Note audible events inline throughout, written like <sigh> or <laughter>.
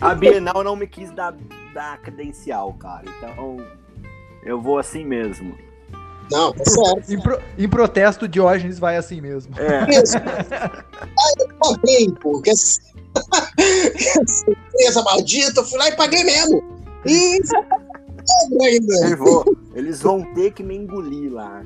A Bienal não me quis dar, dar credencial, cara. Então eu vou assim mesmo. Não, tá certo. Em, pro- em protesto, Diógenes vai assim mesmo. É. <laughs> Mesmo. Ah, eu paguei, pô. Que empresa <laughs> maldita, eu fui lá e paguei mesmo. E ainda. Eu vou- eles vão ter que me engolir lá.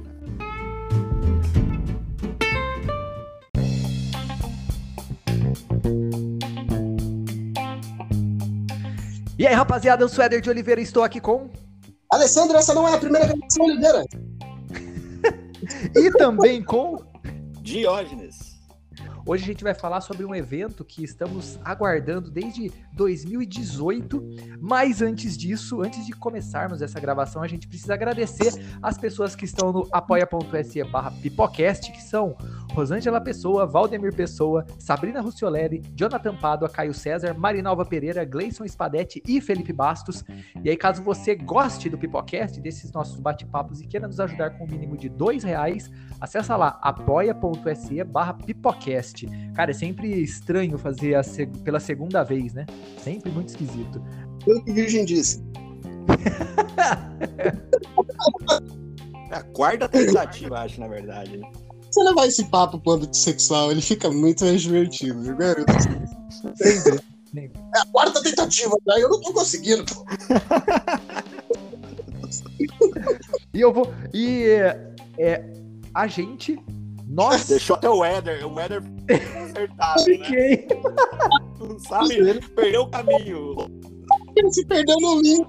E aí, rapaziada, eu sou o Éder de Oliveira e estou aqui com. Alessandro, essa não é a primeira gravação, Oliveira. <laughs> E também com. Diógenes. Hoje a gente vai falar sobre um evento que estamos aguardando desde 2018. Mas antes disso, antes de começarmos essa gravação, a gente precisa agradecer as pessoas que estão no apoia.se barra pipocast, que são Rosângela Pessoa, Valdemir Pessoa, Sabrina Rucciolelli, Jonathan Pádua, Caio César, Marinalva Pereira, Gleison Spadetti e Felipe Bastos. E aí, caso você goste do Pipocast, desses nossos bate-papos e queira nos ajudar com o mínimo de dois reais, acessa lá apoia.se barra pipocast. Cara, é sempre estranho fazer a seg- pela segunda vez, né? Sempre muito esquisito. Foi o que Virgem disse. <laughs> É a quarta tentativa, acho, na verdade. Né? Você levar esse papo pro âmbito sexual, ele fica muito mais divertido, viu, garoto? Sempre. É a quarta tentativa, já eu não tô conseguindo. E eu vou. E é, é, a gente. Nós. <laughs> Deixou até o Éder. O Éder acertado, né? Fiquei. Não sabe? Perdeu o caminho. Ele se perdeu no link.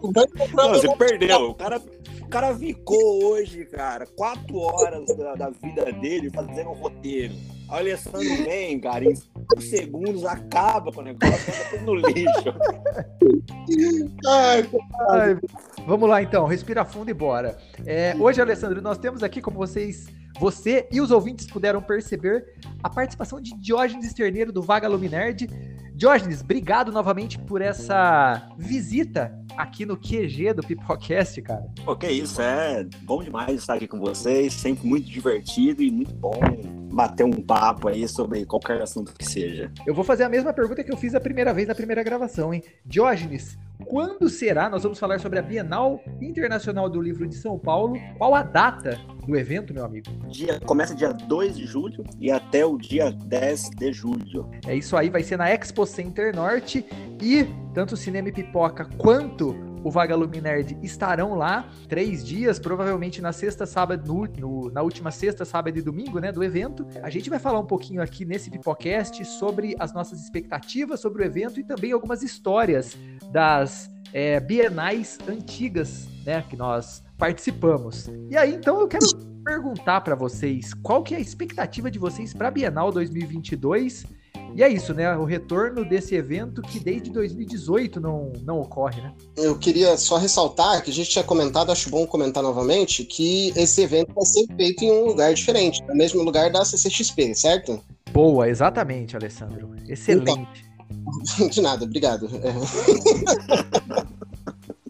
Não, você perdeu. O cara, cara ficou hoje, cara, quatro horas da, da vida dele fazendo um roteiro. A Alessandro vem, cara, em cinco segundos acaba com o negócio, tá tudo no lixo. Ai, Ai, vamos lá então, respira fundo e bora. É, hoje, Alessandro, nós temos aqui, como vocês, você e os ouvintes puderam perceber, a participação de Diógenes Terneiro do Vagalume Nerd. Diógenes, obrigado novamente por essa visita aqui no QG do Pipocast, cara. Pô, que isso, é bom demais estar aqui com vocês, sempre muito divertido e muito bom bater um papo aí sobre qualquer assunto que seja. Eu vou fazer a mesma pergunta que eu fiz a primeira vez na primeira gravação, hein? Diógenes, quando será? Nós vamos falar sobre a Bienal Internacional do Livro de São Paulo. Qual a data do evento, meu amigo? Dia, começa dia 2 de julho e até o dia 10 de julho. É isso aí, vai ser na Expo Center Norte e tanto o Cinema e Pipoca quanto o Vagalume Nerd estarão lá três dias, provavelmente na sexta, sábado, no- no- na última sexta, sábado e domingo, né, do evento. A gente vai falar um pouquinho aqui nesse Pipocast sobre as nossas expectativas sobre o evento e também algumas histórias das é, bienais antigas, né, que nós participamos. E aí, então, eu quero perguntar para vocês qual que é a expectativa de vocês para a Bienal 2022 e é isso, né? O retorno desse evento que desde 2018 não, não ocorre, né? Eu queria só ressaltar que a gente tinha comentado, acho bom comentar novamente, que esse evento vai ser feito em um lugar diferente, no mesmo lugar da CCXP, certo? Boa, exatamente, Alessandro. Excelente. <laughs> De nada, obrigado. É. <laughs>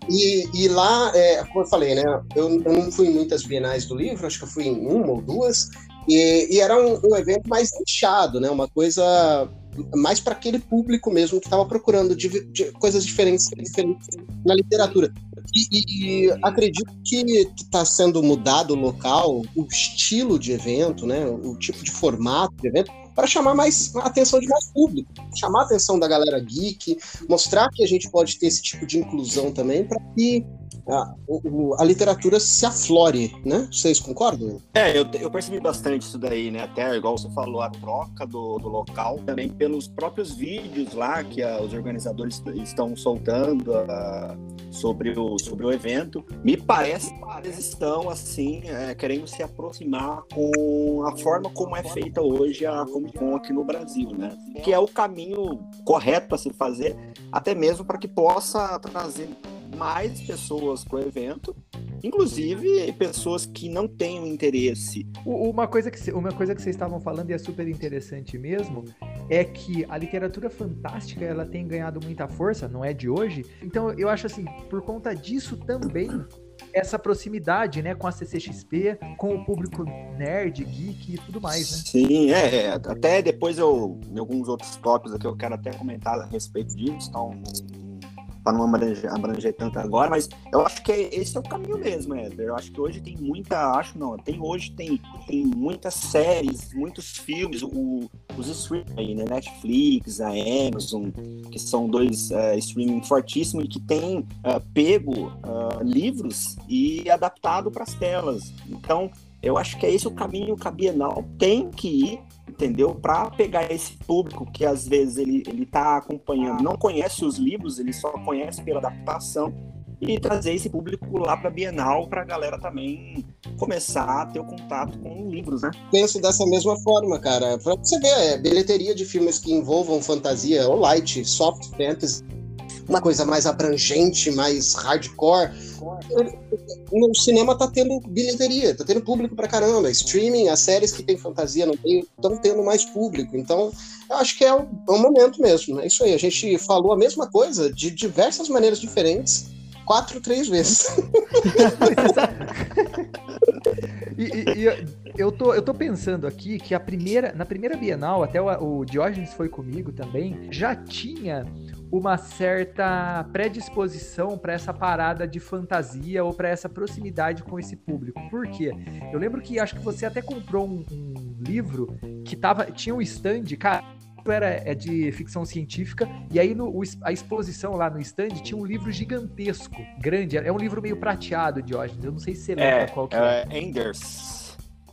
E, e lá, é, como eu falei, né? Eu, eu não fui em muitas bienais do livro, acho que eu fui em uma ou duas, e, e era um, um evento mais nichado, né? Uma coisa mais para aquele público mesmo que estava procurando de, de coisas diferentes, diferentes na literatura. E, e- e acredito que está sendo mudado o local, o estilo de evento, né? O tipo de formato de evento para chamar mais a atenção de mais público, chamar a atenção da galera geek, mostrar que a gente pode ter esse tipo de inclusão também para que a, o- o- a literatura se aflore, né? Vocês concordam? É, eu, eu percebi bastante isso daí, né? Até, igual você falou, a troca do, do local, também pelos próprios vídeos lá que ah, os organizadores estão soltando ah, sobre, o, sobre o evento. Me parece que eles estão, assim, é, querendo se aproximar com a forma como é feita hoje a Comic Con aqui no Brasil, né? Que é o caminho correto a se fazer, até mesmo para que possa trazer mais pessoas para o evento inclusive pessoas que não tenham interesse. O- Uma coisa, que, uma coisa que vocês estavam falando e é super interessante mesmo é que a literatura fantástica ela tem ganhado muita força, não é de hoje. Então eu acho assim, por conta disso também essa proximidade, né, com a CCXP, com o público nerd, geek e tudo mais, né? Sim, é, é. Até depois eu, em alguns outros tópicos aqui, eu quero até comentar a respeito disso, então para não abranger, abranger, tanto agora, mas eu acho que esse é o caminho mesmo, Éder. Eu acho que hoje tem muita, acho não, tem hoje tem, tem muitas séries, muitos filmes, o, os streaming aí, né? Netflix, a Amazon, que são dois uh, streaming fortíssimos e que tem uh, pego uh, livros e adaptado para as telas. Então, eu acho que é esse o caminho que a Bienal tem que ir entendeu? Para pegar esse público que às vezes ele ele está acompanhando, não conhece os livros, ele só conhece pela adaptação e trazer esse público lá para a Bienal para a galera também começar a ter o contato com livros, né? Penso dessa mesma forma, cara. Para você ver, é, bilheteria de filmes que envolvam fantasia ou light, soft fantasy uma coisa mais abrangente, mais hardcore. No cinema tá tendo bilheteria, tá tendo público pra caramba. Streaming, as séries que tem fantasia não tem, estão tendo mais público. Então, eu acho que é o, é o momento mesmo. É isso aí. A gente falou a mesma coisa de diversas maneiras diferentes, quatro, três vezes. <laughs> e, e, e, eu, tô, eu tô pensando aqui que a primeira, na primeira Bienal, até o, o Diógenes foi comigo também, já tinha uma certa predisposição para essa parada de fantasia ou para essa proximidade com esse público. Por quê? Eu lembro que acho que você até comprou um, um livro que tava, tinha um stand, cara era é de ficção científica, e aí no, a exposição lá no stand tinha um livro gigantesco, grande, é um livro meio prateado, Diógenes, eu não sei se você lembra é, qual que é. É Enders.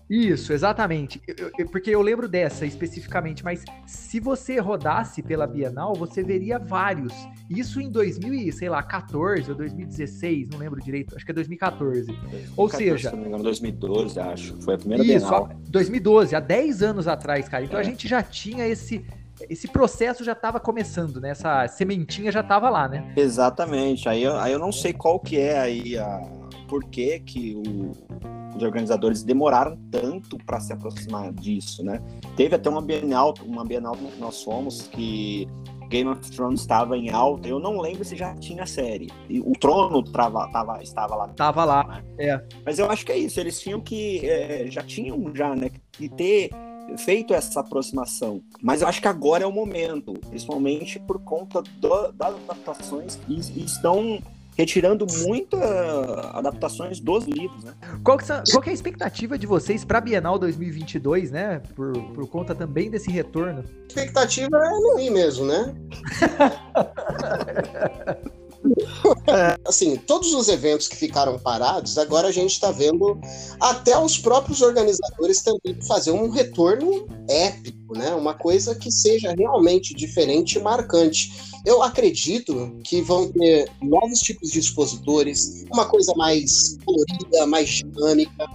Isso, exatamente. Eu, eu, porque eu lembro dessa especificamente, mas se você rodasse pela Bienal, você veria vários. Isso em 2014 ou 2016, não lembro direito, acho que é 2014. 2014 ou seja. Se não me engano, 2012, acho. Foi a primeira isso, Bienal. 2012, há 10 anos atrás, cara. Então é. a gente já tinha esse. Esse processo já estava começando, né? Essa sementinha já estava lá, né? Exatamente. Aí eu, aí eu não sei qual que é aí a. Por que, que o, os organizadores demoraram tanto para se aproximar disso, né? Teve até uma Bienal, uma Bienal que nós fomos que Game of Thrones estava em alta. Eu não lembro se já tinha série. E o Trono trava, tava, estava lá. Tava lá, né? é. Mas eu acho que é isso. Eles tinham que é, já tinham já, né, que ter feito essa aproximação. Mas eu acho que agora é o momento, principalmente por conta do, das adaptações que estão retirando muitas adaptações dos livros, né? Qual que, qual que é a expectativa de vocês para a Bienal 2022, né? Por, por conta também desse retorno. A expectativa é não ir mesmo, né? <laughs> assim, todos os eventos que ficaram parados, agora a gente está vendo até os próprios organizadores também fazer um retorno épico, né? Uma coisa que seja realmente diferente e marcante. Eu acredito que vão ter novos tipos de expositores, uma coisa mais colorida, mais dinâmica.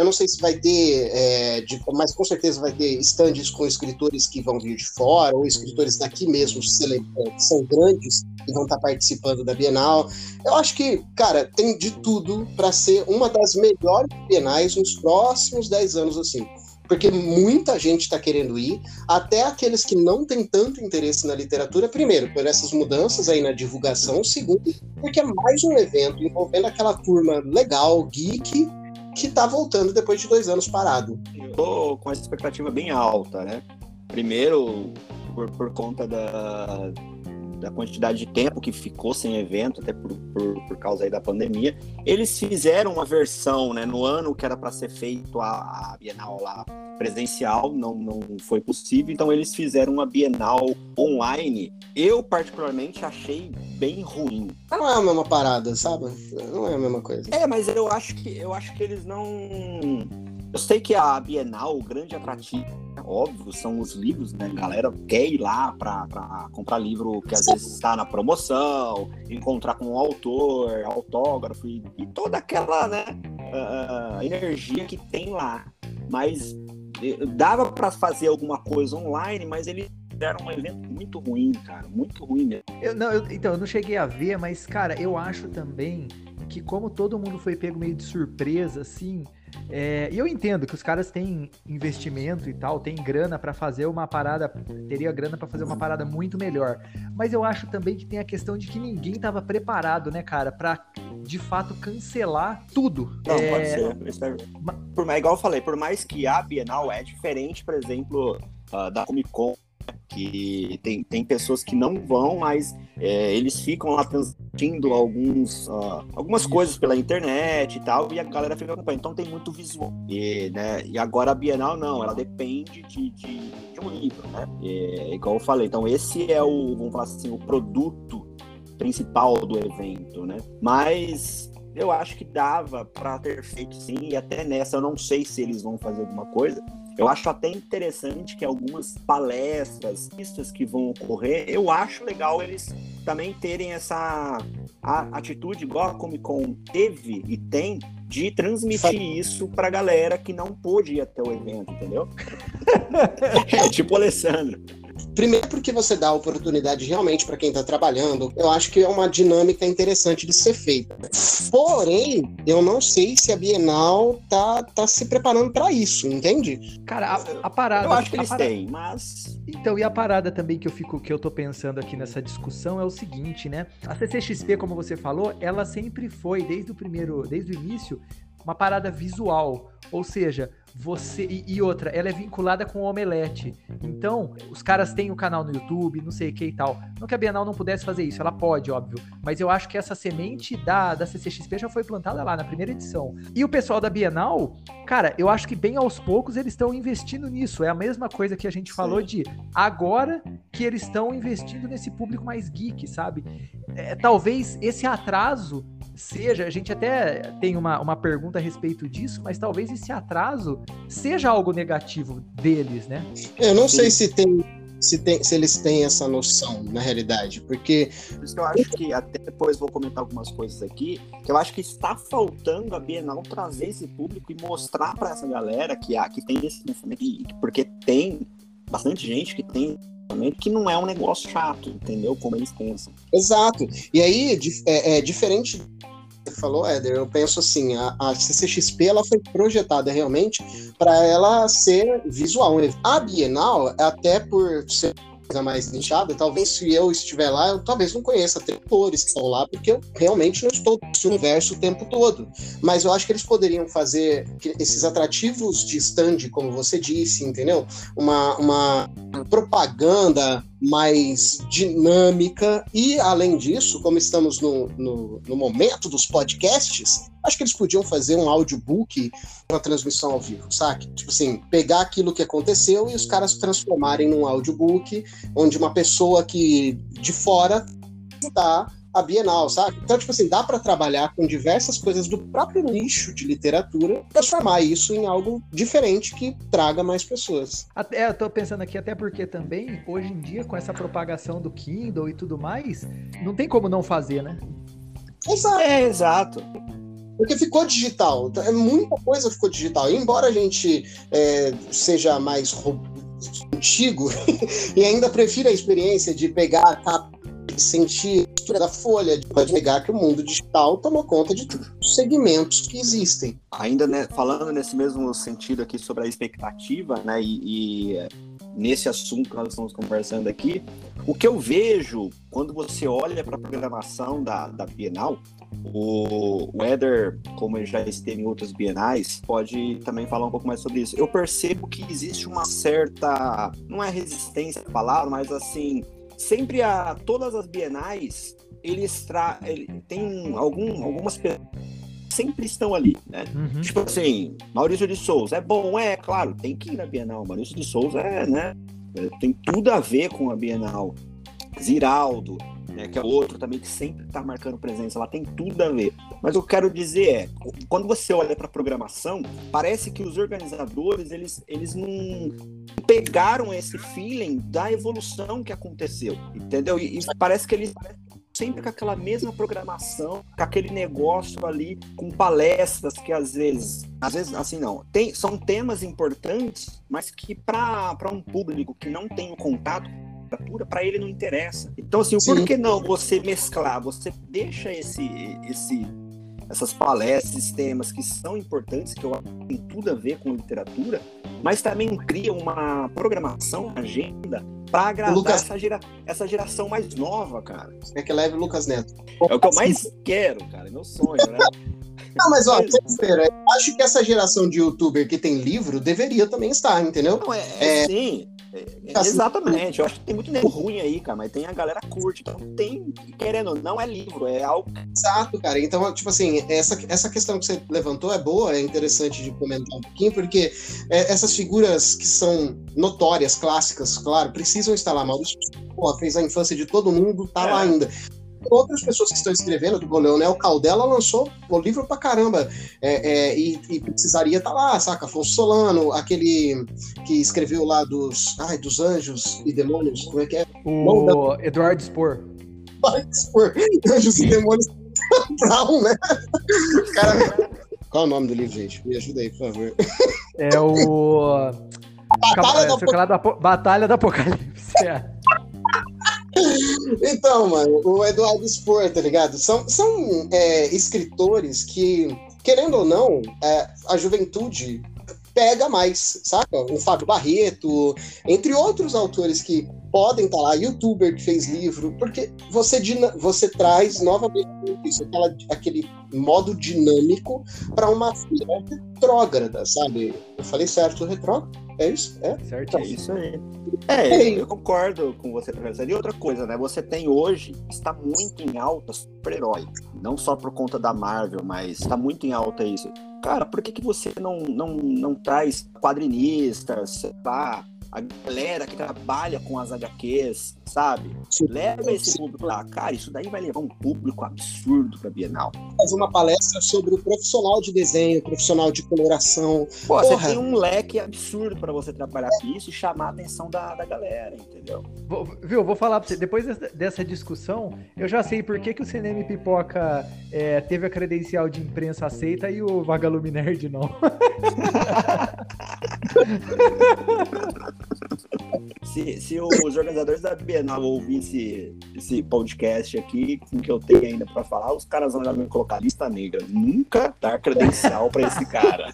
Eu não sei se vai ter, é, de, mas com certeza vai ter estandes com escritores que vão vir de fora, ou escritores daqui mesmo, é, que são grandes, e vão estar participando da Bienal. Eu acho que, cara, tem de tudo para ser uma das melhores bienais nos próximos 10 anos, assim. Porque muita gente está querendo ir, até aqueles que não têm tanto interesse na literatura, primeiro, por essas mudanças aí na divulgação, segundo, porque é mais um evento envolvendo aquela turma legal, geek, que está voltando depois de dois anos parado. Eu tô com essa expectativa bem alta, né? Primeiro, por, por conta da, da quantidade de tempo que ficou sem evento, até por, por, por causa aí da pandemia, eles fizeram uma versão, né, no ano que era para ser feito a, a, Bienal lá presencial, não, não foi possível, então eles fizeram uma Bienal online. Eu, particularmente, achei bem ruim. Não é a mesma parada, sabe? Não é a mesma coisa. É, mas eu acho que, eu acho que eles não... Eu sei que a Bienal, o grande atrativo óbvio, são os livros, né? A galera quer ir lá para comprar livro que às vezes está na promoção, encontrar com o um autor, autógrafo e, e, toda aquela né, uh, energia que tem lá. Mas eh, dava para fazer alguma coisa online, mas ele era um evento muito ruim, cara, muito ruim mesmo. Eu, não, eu, então, eu não cheguei a ver, mas, cara, eu acho também que como todo mundo foi pego meio de surpresa, assim, é, e eu entendo que os caras têm investimento e tal, têm grana para fazer uma parada, teria grana para fazer uma parada muito melhor. Mas eu acho também que tem a questão de que ninguém estava preparado, né, cara, para de fato cancelar tudo. Não, é... pode ser. É por, igual eu falei, por mais que a Bienal é diferente, por exemplo, uh, da Comic Con que tem, tem pessoas que não vão, mas é, eles ficam lá transmitindo alguns, uh, algumas coisas pela internet e tal, e a galera fica acompanhando. Então tem muito visual. E, né, e agora a Bienal não, ela depende de, de, de um livro, né? É, igual eu falei. Então esse é o, vamos falar assim, o produto principal do evento, né? Mas eu acho que dava para ter feito sim, e até nessa eu não sei se eles vão fazer alguma coisa, eu acho até interessante que algumas palestras, pistas que vão ocorrer, eu acho legal eles também terem essa atitude, igual a Comic Con teve e tem, de transmitir isso pra galera que não pôde ir até o evento, entendeu? <laughs> <laughs> é, tipo o Alessandro. Primeiro, porque você dá oportunidade realmente para quem está trabalhando. Eu acho que é uma dinâmica interessante de ser feita. Porém, eu não sei se a Bienal tá, tá se preparando para isso, entende? Cara, a, a, parada. Eu acho que eles parada... têm, mas. Então, e a parada também que eu fico, que eu tô pensando aqui nessa discussão é o seguinte, né? A CCXP, como você falou, ela sempre foi, desde o primeiro, desde o início, uma parada visual. Ou seja, você. E, e, outra, ela é vinculada com o Omelete. Então, os caras têm o um canal no YouTube, não sei o que e tal. Não que a Bienal não pudesse fazer isso, ela pode, óbvio. Mas eu acho que essa semente da, da CCXP já foi plantada lá na primeira edição. E o pessoal da Bienal, cara, eu acho que bem aos poucos eles estão investindo nisso. É a mesma coisa que a gente falou de agora que eles estão investindo nesse público mais geek, sabe? É, talvez esse atraso seja, a gente até tem uma, uma pergunta a respeito disso, mas talvez esse atraso seja algo negativo deles, né? Eu não sei se tem se, tem, se eles têm essa noção na realidade, porque. Por isso que eu acho que, até depois vou comentar algumas coisas aqui, que eu acho que está faltando a Bienal trazer esse público e mostrar para essa galera que, há, que tem esse pensamento, porque tem bastante gente que tem que não é um negócio chato, entendeu? Como eles pensam. Exato. E aí, é, é diferente você falou, Éder, eu penso assim, a, a CCXP ela foi projetada realmente para ela ser visual. A Bienal, até por ser coisa mais nichada, talvez se eu estiver lá, eu talvez não conheça atores que estão lá, porque eu realmente não estou nesse universo o tempo todo. Mas eu acho que eles poderiam fazer esses atrativos de stand, como você disse, entendeu? Uma, uma propaganda mais dinâmica e, além disso, como estamos no, no, no momento dos podcasts, Acho que eles podiam fazer um audiobook, uma transmissão ao vivo, sabe? Tipo assim, pegar aquilo que aconteceu e os caras transformarem num audiobook, onde uma pessoa que de fora está a Bienal, sabe? Então, tipo assim, dá para trabalhar com diversas coisas do próprio nicho de literatura, transformar isso em algo diferente que traga mais pessoas. Até eu tô pensando aqui, até porque também, hoje em dia, com essa propagação do Kindle e tudo mais, não tem como não fazer, né? Exato. É, exato. Porque ficou digital. Então, é muita coisa ficou digital. E embora a gente é, seja mais antigo <laughs> e ainda prefira a experiência de pegar a capa e sentir da folha, pode negar que o mundo digital tomou conta de todos os segmentos que existem. Ainda né, falando nesse mesmo sentido aqui sobre a expectativa, né, e, e nesse assunto que nós estamos conversando aqui, o que eu vejo quando você olha para a programação da, da Bienal o, Eder, como ele já esteve em outras bienais, pode também falar um pouco mais sobre isso. Eu percebo que existe uma certa, não é resistência a palavra, mas assim, sempre a todas as bienais, eles tra ele, tem algum, algumas pessoas sempre estão ali, né? Uhum. Tipo assim, Maurício de Souza, é bom, é, claro, tem que ir na Bienal. Maurício de Souza é, né? Tem tudo a ver com a Bienal. Ziraldo, né, que é outro também que sempre está marcando presença, ela tem tudo a ver. Mas o que eu quero dizer é, quando você olha para a programação, parece que os organizadores eles, eles não pegaram esse feeling da evolução que aconteceu, entendeu? E, e parece que eles sempre com aquela mesma programação, com aquele negócio ali, com palestras que às vezes, às vezes assim não, tem, são temas importantes, mas que para um público que não tem o contato literatura, para ele não interessa. Então, assim, Sim. por que não você mesclar? Você deixa esse, esse, essas palestras, esses temas que são importantes, que eu acho que tem tudo a ver com literatura, mas também cria uma programação, uma agenda para agradar Lucas... essa, gera, essa geração mais nova, cara. É que leve o Lucas Neto. É o que eu mais quero, cara, é meu sonho, né? Não, mas ó, <laughs> eu acho que essa geração de youtuber que tem livro deveria também estar, entendeu? Não, é, é, é... sim. É, assim, exatamente, eu acho que tem muito nego ruim aí, cara, mas tem a galera curte, então tem, querendo, não é livro, é algo. Exato, cara. Então, tipo assim, essa, essa questão que você levantou é boa, é interessante de comentar um pouquinho, porque é, essas figuras que são notórias, clássicas, claro, precisam estar lá. Maurício porra, fez a infância de todo mundo, tá é. lá ainda outras pessoas que estão escrevendo, do Leonel Caldela lançou o livro pra caramba, é, é, e, e, precisaria estar tá lá, saca? Afonso Solano, aquele que escreveu lá dos, ai, dos anjos e demônios, como é que é? O Eduardo Spor. Eduardo Spor, Anjos e Demônios <laughs> Brown, né? Cara, qual é o nome do livro, gente? Me ajuda aí, por favor. É o... Batalha, da... Batalha do Apocalipse, é. Então, mano, o Eduardo Spor, tá ligado? São, são é, escritores que, querendo ou não, é, a juventude pega mais, saca? O Fábio Barreto, entre outros autores que podem estar tá lá, youtuber que fez livro, porque você, você traz novamente isso, aquela, aquele modo dinâmico para uma feira retrógrada, sabe? Eu falei certo, retrógrado? É isso? É? Certo, é isso aí. É, eu concordo com você, professor. E outra coisa, né? Você tem hoje, está muito em alta super-herói. Não só por conta da Marvel, mas está muito em alta isso. Cara, por que, que você não, não, não traz quadrinistas, sei lá, a galera que trabalha com as HQs, sabe? Leva esse público lá. Cara, isso daí vai levar um público absurdo pra Bienal. Fazer uma palestra sobre o profissional de desenho, profissional de coloração. Pô, Porra. você tem um leque absurdo para você trabalhar com isso e chamar a atenção da, da galera, entendeu? Vou, viu, vou falar pra você, depois dessa discussão, eu já sei por que, que o Cinema Pipoca é, teve a credencial de imprensa aceita e o Vagalume Nerd não. <laughs> se, se os organizadores da Bienal ouvissem esse, esse podcast aqui, com o que eu tenho ainda para falar, os caras vão já me colocar lista negra. Nunca dar credencial para esse cara.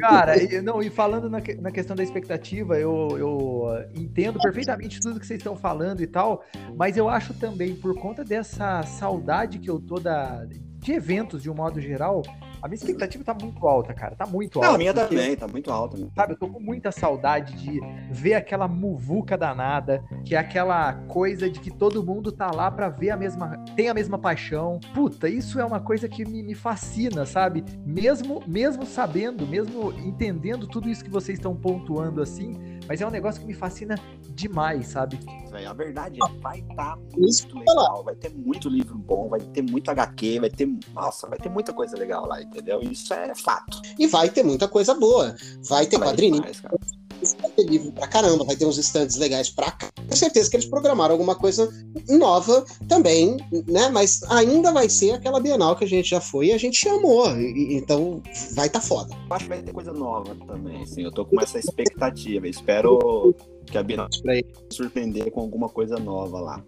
Cara, e, não, e falando na, na questão da expectativa, eu, eu entendo perfeitamente tudo que vocês estão falando e tal, mas eu acho também, por conta dessa saudade que eu tô da, de eventos de um modo geral, a minha expectativa tá muito alta, cara. Tá muito alta. Não, a minha porque, também, tá muito alta. Sabe, eu tô com muita saudade de ver aquela muvuca danada, que é aquela coisa de que todo mundo tá lá pra ver a mesma. tem a mesma paixão. Puta, isso é uma coisa que me, me fascina, sabe? Mesmo, mesmo sabendo, mesmo entendendo tudo isso que vocês estão pontuando assim, mas é um negócio que me fascina demais, sabe? A verdade é, vai estar tá muito legal, vai ter muito livro bom, vai ter muito HQ, vai ter. Nossa, vai ter muita coisa legal lá, entendeu? Isso é fato. E vai ter muita coisa boa. Vai ter quadrinho. Vai ter livro pra caramba, vai ter uns stands legais pra cá. Tenho certeza que eles programaram alguma coisa nova também, né? Mas ainda vai ser aquela Bienal que a gente já foi e a gente chamou. E, então vai tá foda. Eu acho que vai ter coisa nova também, assim. Eu tô com essa expectativa. Espero que a Bienal vai surpreender com alguma coisa nova lá.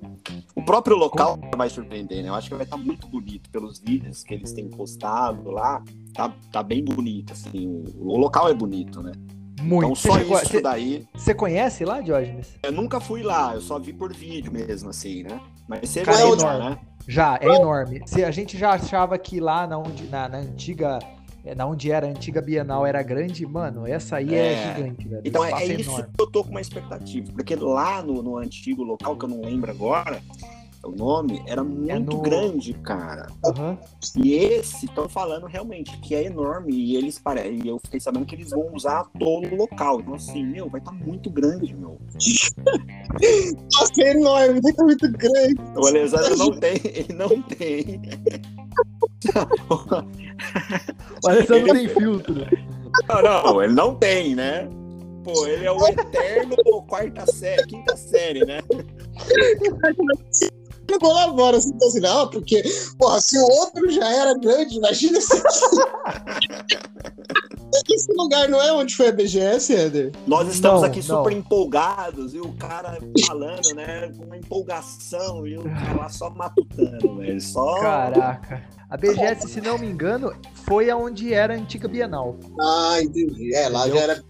O próprio local vai surpreender, né? Eu acho que vai estar muito bonito pelos vídeos que eles têm postado lá. Tá, tá bem bonito, assim. O, o local é bonito, né? Muito. Então só chegou, isso cê, daí. Você conhece lá, Diógenes? Eu nunca fui lá, eu só vi por vídeo mesmo, assim, né? Mas você Cara, é enorme. né? Já, é enorme. Se a gente já achava que lá na, onde, na, na antiga é, na onde era a antiga Bienal era grande, mano, essa aí é, é gigante, velho. Então é, é isso que eu tô com uma expectativa, porque lá no, no antigo local, que eu não lembro agora, o nome, era é muito é no... grande, cara. Uhum. E esse, estão falando realmente que é enorme. E eles parecem. Eu fiquei sabendo que eles vão usar todo o local. Então, assim, meu, vai estar tá muito grande, meu. <laughs> Nossa, é enorme, estar tá muito grande. O Alexandre não tem, ele não tem. o Alessandro não tem filtro. Não, não, ele não tem, né? Pô, ele é o eterno quarta série, quinta série, né? <laughs> Ele colabora assim, então, assim, não, porque, porra, se o outro já era grande, imagina esse. <laughs> Esse lugar não é onde foi a BGS, Eder? Nós estamos não, aqui não. super empolgados e o cara falando, né, com uma empolgação e o cara lá só matutando, velho. Só. Caraca. A BGS, se não me engano, foi aonde era a antiga Bienal. Ah, entendi. É, lá Entendeu? já era.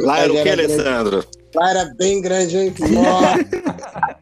lá era <laughs> o que, Alessandro? Lá era bem grande, hein? Nossa. <laughs>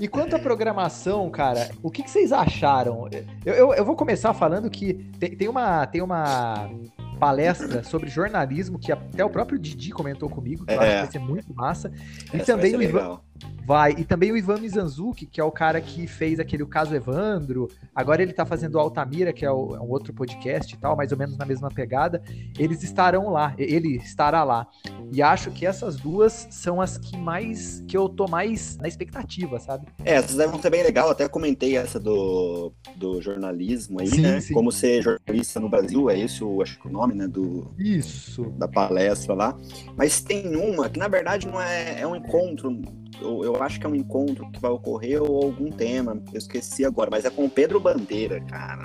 E quanto à programação, cara, o que, que vocês acharam? Eu, eu, eu, vou começar falando que tem, tem, uma, tem uma palestra sobre jornalismo, que até o próprio Didi comentou comigo, que É. eu acho que vai ser muito massa. E Essa também o Ivan. Vai. E também o Ivan Mizanzuki, que é o cara que fez aquele o caso Evandro. Agora ele tá fazendo o Altamira, que é, o- é um outro podcast e tal, mais ou menos na mesma pegada. Eles estarão lá, ele estará lá. E acho que essas duas são as que mais que eu tô mais na expectativa, sabe? É, essas devem ser bem legal. Até comentei essa do, do jornalismo aí, Sim, né? sim. Como ser jornalista no Brasil, é esse o, acho que o nome, né? Do, Isso. da palestra lá. Mas tem uma que, na verdade, não é, é um encontro. Eu, eu acho que é um encontro que vai ocorrer ou algum tema. Eu esqueci agora, mas é com o Pedro Bandeira, cara.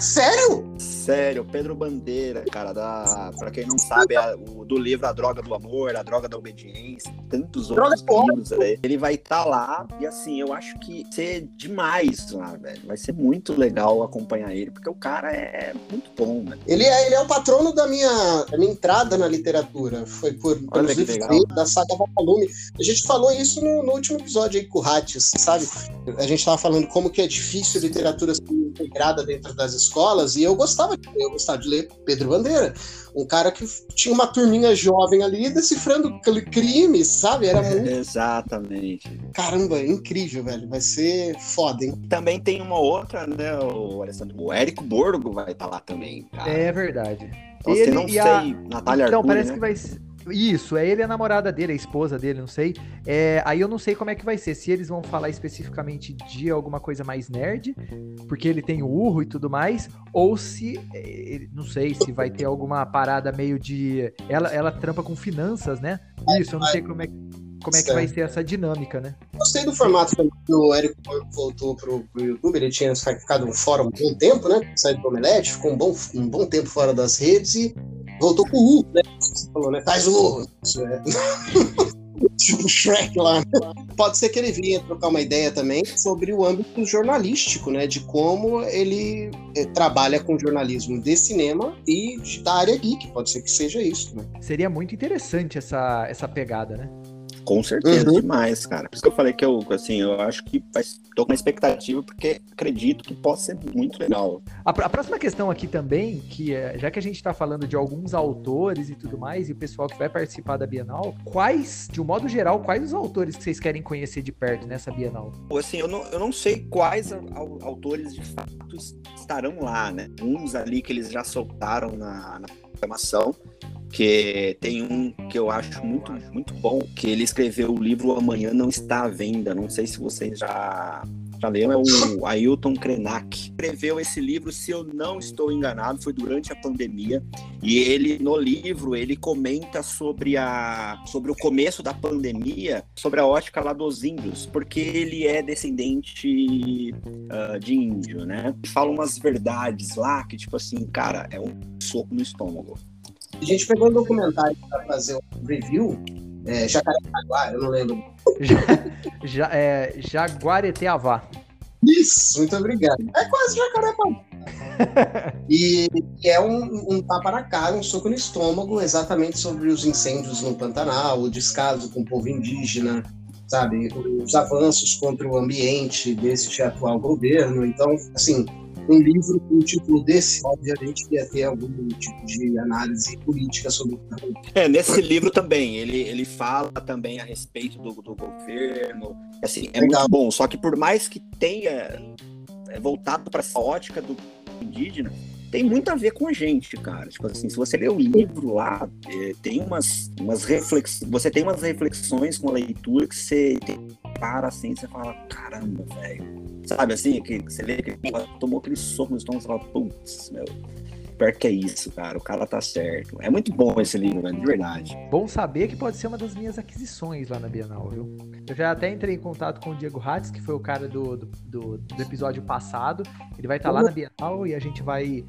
Sério? Sério, Pedro Bandeira, cara, da, pra quem não sabe, é o, do livro A Droga do Amor, A Droga da Obediência, tantos Droga outros livros aí. Ele vai estar lá e assim, eu acho que ser demais lá, velho. Vai ser muito legal acompanhar ele, porque o cara é muito bom, né? Ele é, ele é o patrono da minha, da minha entrada na literatura. Foi por pelos livros dele, da saga Vagalume. A gente falou isso no, no último episódio aí com o Hattis, sabe? A gente tava falando como que é difícil literatura ser integrada dentro das escolas, e eu gostava de ler, eu gostava de ler Pedro Bandeira. Um cara que tinha uma turminha jovem ali decifrando crimes, sabe? Era <laughs> muito. Exatamente. Caramba, incrível, velho. Vai ser foda, hein? Também tem uma outra, né, o Alessandro? O Érico Borgo vai estar lá também, cara. É verdade. Então, ele não e sei, a- Natália Então, Arcuri, parece né? que vai ser. Isso, é ele e a namorada dele, a esposa dele, não sei. É, aí eu não sei como é que vai ser. Se eles vão falar especificamente de alguma coisa mais nerd, porque ele tem o urro e tudo mais, ou se. é, não sei se vai ter alguma parada meio de. Ela, ela trampa com finanças, né? Isso, eu não sei como é, como é que vai ser essa dinâmica, né? Gostei do formato também que o Érico voltou pro, pro YouTube. Ele tinha ficado um fora um bom tempo, né? Saiu do Omelete, ficou um bom, um bom tempo fora das redes e voltou com o U, né? Você falou, né? Traz o tipo <laughs> o Shrek lá. Pode ser que ele vinha trocar uma ideia também sobre o âmbito jornalístico, né? De como ele eh, trabalha com jornalismo de cinema e da área geek. Pode ser que seja isso, né? Seria muito interessante essa, essa pegada, né? Com certeza, Uhum. demais, cara. Por isso que eu falei que eu, assim, eu acho que tô com uma expectativa, porque acredito que possa ser muito legal. A, pr- a próxima questão aqui também, que é, já que a gente está falando de alguns autores e tudo mais, e o pessoal que vai participar da Bienal, quais, de um modo geral, quais os autores que vocês querem conhecer de perto nessa Bienal? Assim, eu não, eu não sei quais autores de fato es- estarão lá, né? Uns ali que eles já soltaram na, na programação, que tem um que eu acho muito, muito bom, que ele escreveu o livro Amanhã Não Está à Venda. Não sei se vocês já, já leram, é o Ailton Krenak. Escreveu esse livro, se eu não estou enganado, foi durante a pandemia. E ele, no livro, ele comenta sobre, a, sobre o começo da pandemia, sobre a ótica lá dos índios, porque ele é descendente ah, de índio, né? Fala umas verdades lá que, tipo assim, cara, é um soco no estômago. A gente pegou um documentário para fazer um review. É, Jacarepaguá, eu não lembro. Ja, é, Jaguareteavá. Isso, muito obrigado. É quase Jacarepaguá. e, e é um, um tapa na cara, um soco no estômago, exatamente sobre os incêndios no Pantanal, o descaso com o povo indígena, sabe? Os avanços contra o ambiente deste atual governo. Então, assim, um livro com um título desse, obviamente, ia ter algum tipo de análise política sobre o que acontecendo. É, nesse livro também, ele, ele fala também a respeito do, do governo. Assim, é Legal. muito bom. Só que por mais que tenha é, voltado para essa ótica do indígena, tem muito a ver com a gente, cara. Tipo assim, se você ler o livro lá, é, tem umas, umas reflexões. Você tem umas reflexões com a leitura que você tem- para assim, você fala, caramba, velho. Sabe assim, que você lê que tomou aquele soco no estômago e fala, putz, meu. Pior que é isso, cara. O cara tá certo. É muito bom esse livro, velho, de verdade. Bom saber que pode ser uma das minhas aquisições lá na Bienal, viu? Eu já até entrei em contato com o Diego Hatz, que foi o cara do, do, do- do episódio passado. Ele vai estar lá na Bienal e a gente vai,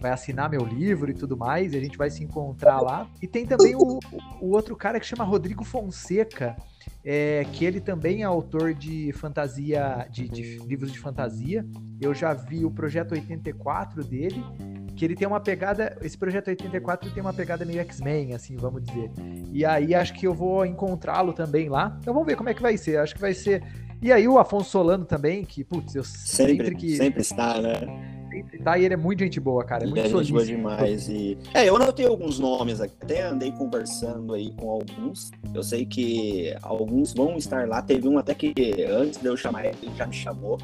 vai assinar meu livro e tudo mais, e a gente vai se encontrar lá. E tem também o, o outro cara que chama Rodrigo Fonseca, é, que ele também é autor de fantasia, de, de livros de fantasia. Eu já vi o Projeto 84 dele, que ele tem uma pegada. Esse Projeto 84 tem uma pegada meio X-Men, assim, vamos dizer. E aí acho que eu vou encontrá-lo também lá. Então vamos ver como é que vai ser. Acho que vai ser. E aí o Afonso Solano também, que, putz, eu sempre, Sempre, que. sempre está, né? Tá e ele é muito gente boa, cara. É Ele muito é gente boa demais. E... É, eu anotei alguns nomes aqui, até andei conversando aí com alguns. Eu sei que alguns vão estar lá. Teve um até que antes de eu chamar ele, ele já me chamou,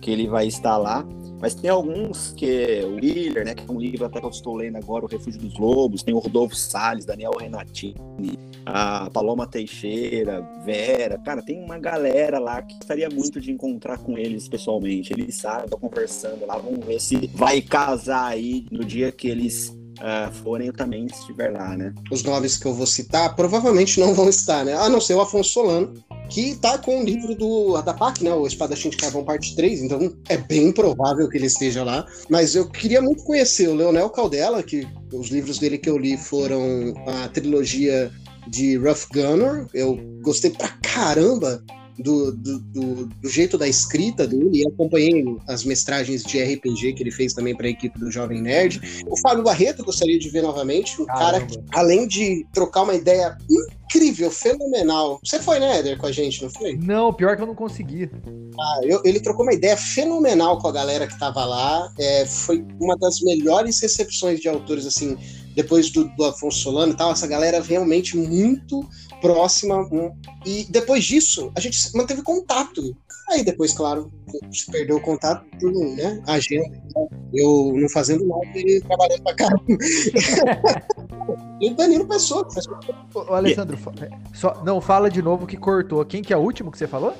que ele vai estar lá. Mas tem alguns que o Willer, né, que é um livro até que eu estou lendo agora, O Refúgio dos Lobos, tem o Rodolfo Salles, Daniel Renatini, a Paloma Teixeira, Vera, cara, tem uma galera lá que gostaria muito de encontrar com eles pessoalmente. Eles sabem, tô conversando lá, vamos ver se vai casar aí no dia que eles ah, forem, eu também estiver lá, né? Os nomes que eu vou citar provavelmente não vão estar, né? A não ser o Afonso Solano, que tá com o livro do da PAC, né? O Espadachim de Carvão Parte 3, então é bem provável que ele esteja lá. Mas eu queria muito conhecer o Leonel Caldela, que os livros dele que eu li foram a trilogia de Rough Gunner. Eu gostei pra caramba do, do, do- do jeito da escrita dele e acompanhei as mestragens de RPG que ele fez também para a equipe do Jovem Nerd. O Fábio Barreto gostaria de ver novamente, um cara que, Caramba. além de trocar uma ideia incrível, fenomenal. Você foi, né, Éder, com a gente, não foi? Não, pior que eu não consegui. Ah, eu- ele trocou uma ideia fenomenal com a galera que tava lá. É, foi uma das melhores recepções de autores, assim, depois do, do Afonso Solano e tal. Essa galera realmente muito próxima. um- e depois disso, a gente manteve contato. Aí depois, claro, se perdeu o contato por né, agenda. Eu não fazendo nada e trabalhando pra caramba. <laughs> e o Danilo Pessoa, que faz Ô, ô, Alessandro, fa- é, só, não, fala de novo que cortou. Quem que é o último que você falou?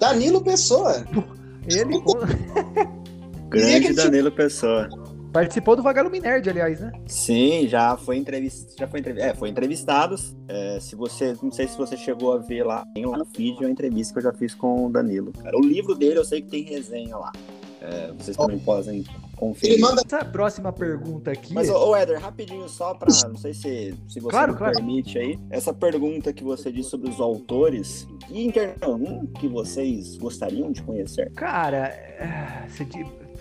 Danilo Pessoa. Ele <laughs> Grande Danilo Pessoa. Participou do Vagalume Nerd, aliás, né? Sim, já foi entrevistado, já foi, entrev- é, foi entrevistados. É, se você, não sei se você chegou a ver lá, tem lá no feed uma entrevista que eu já fiz com o Danilo. Cara, o livro dele eu sei que tem resenha lá. É, vocês também podem conferir. Ele manda Essa próxima pergunta aqui. Mas, ô, ô Éder, rapidinho só pra. Não sei se, se você Claro, me claro. permite aí. Essa pergunta que você disse sobre os autores. E internet algum que vocês gostariam de conhecer? Cara, é, você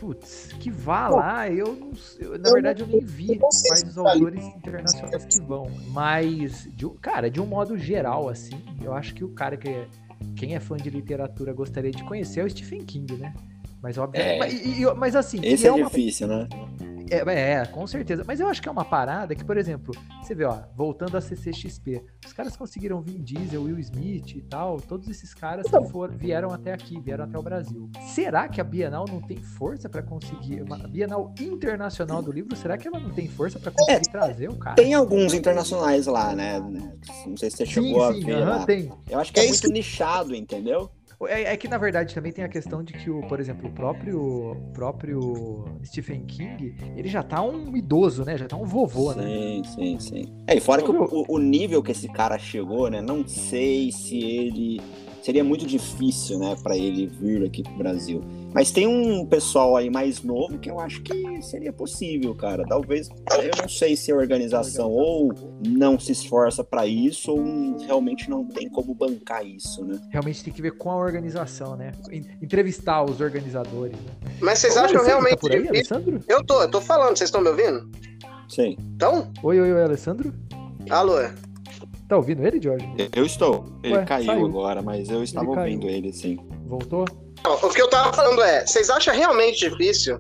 putz, que vá Bom, lá, eu, não sei- eu- na eu verdade eu nem vi não quais os tá ali. autores internacionais que vão, mas, de, um- cara, de um modo geral, assim, eu acho que o cara que é, quem é fã de literatura gostaria de conhecer é o Stephen King, né? Mas, obviamente, É. mas, mas assim, Esse e é, uma- difícil, né? É, é, com certeza. Mas eu acho que é uma parada que, por exemplo, você vê, ó, voltando a CCXP, os caras conseguiram Vin Diesel, Will Smith e tal, todos esses caras que foram, vieram até aqui, vieram até o Brasil. Será que a Bienal não tem força pra conseguir, uma a Bienal Internacional do Livro, será que ela não tem força pra conseguir trazer o cara? Tem alguns internacionais lá, né? Não sei se você sim, chegou a sim, ver aham, lá. tem. Eu acho que é, É isso muito nichado, entendeu? É, é que na verdade também tem a questão de que o, por exemplo, o próprio, próprio Stephen King, ele já tá um idoso, né? Já tá um vovô, né? Sim, sim, sim. É, e fora que o- o nível que esse cara chegou, né? Não sei se ele. Seria muito difícil, né, pra ele vir aqui pro Brasil. Mas tem um pessoal aí mais novo que eu acho que seria possível, cara. Talvez, eu não sei se a organização ou não se esforça pra isso ou realmente não tem como bancar isso, né? Realmente tem que ver com a organização, né? En- Entrevistar os organizadores. Né? Mas vocês Ô, acham Alessandro, realmente Tá por aí? Alessandro? Eu tô, eu tô falando, vocês estão me ouvindo? Sim. Então? Oi, oi, oi, Alessandro? Alô? Tá ouvindo ele, Jorge? Eu estou. Ele Ué, caiu saiu. agora, mas eu estava Ele ouvindo ele, sim. Voltou? O que eu tava falando é, vocês acham realmente difícil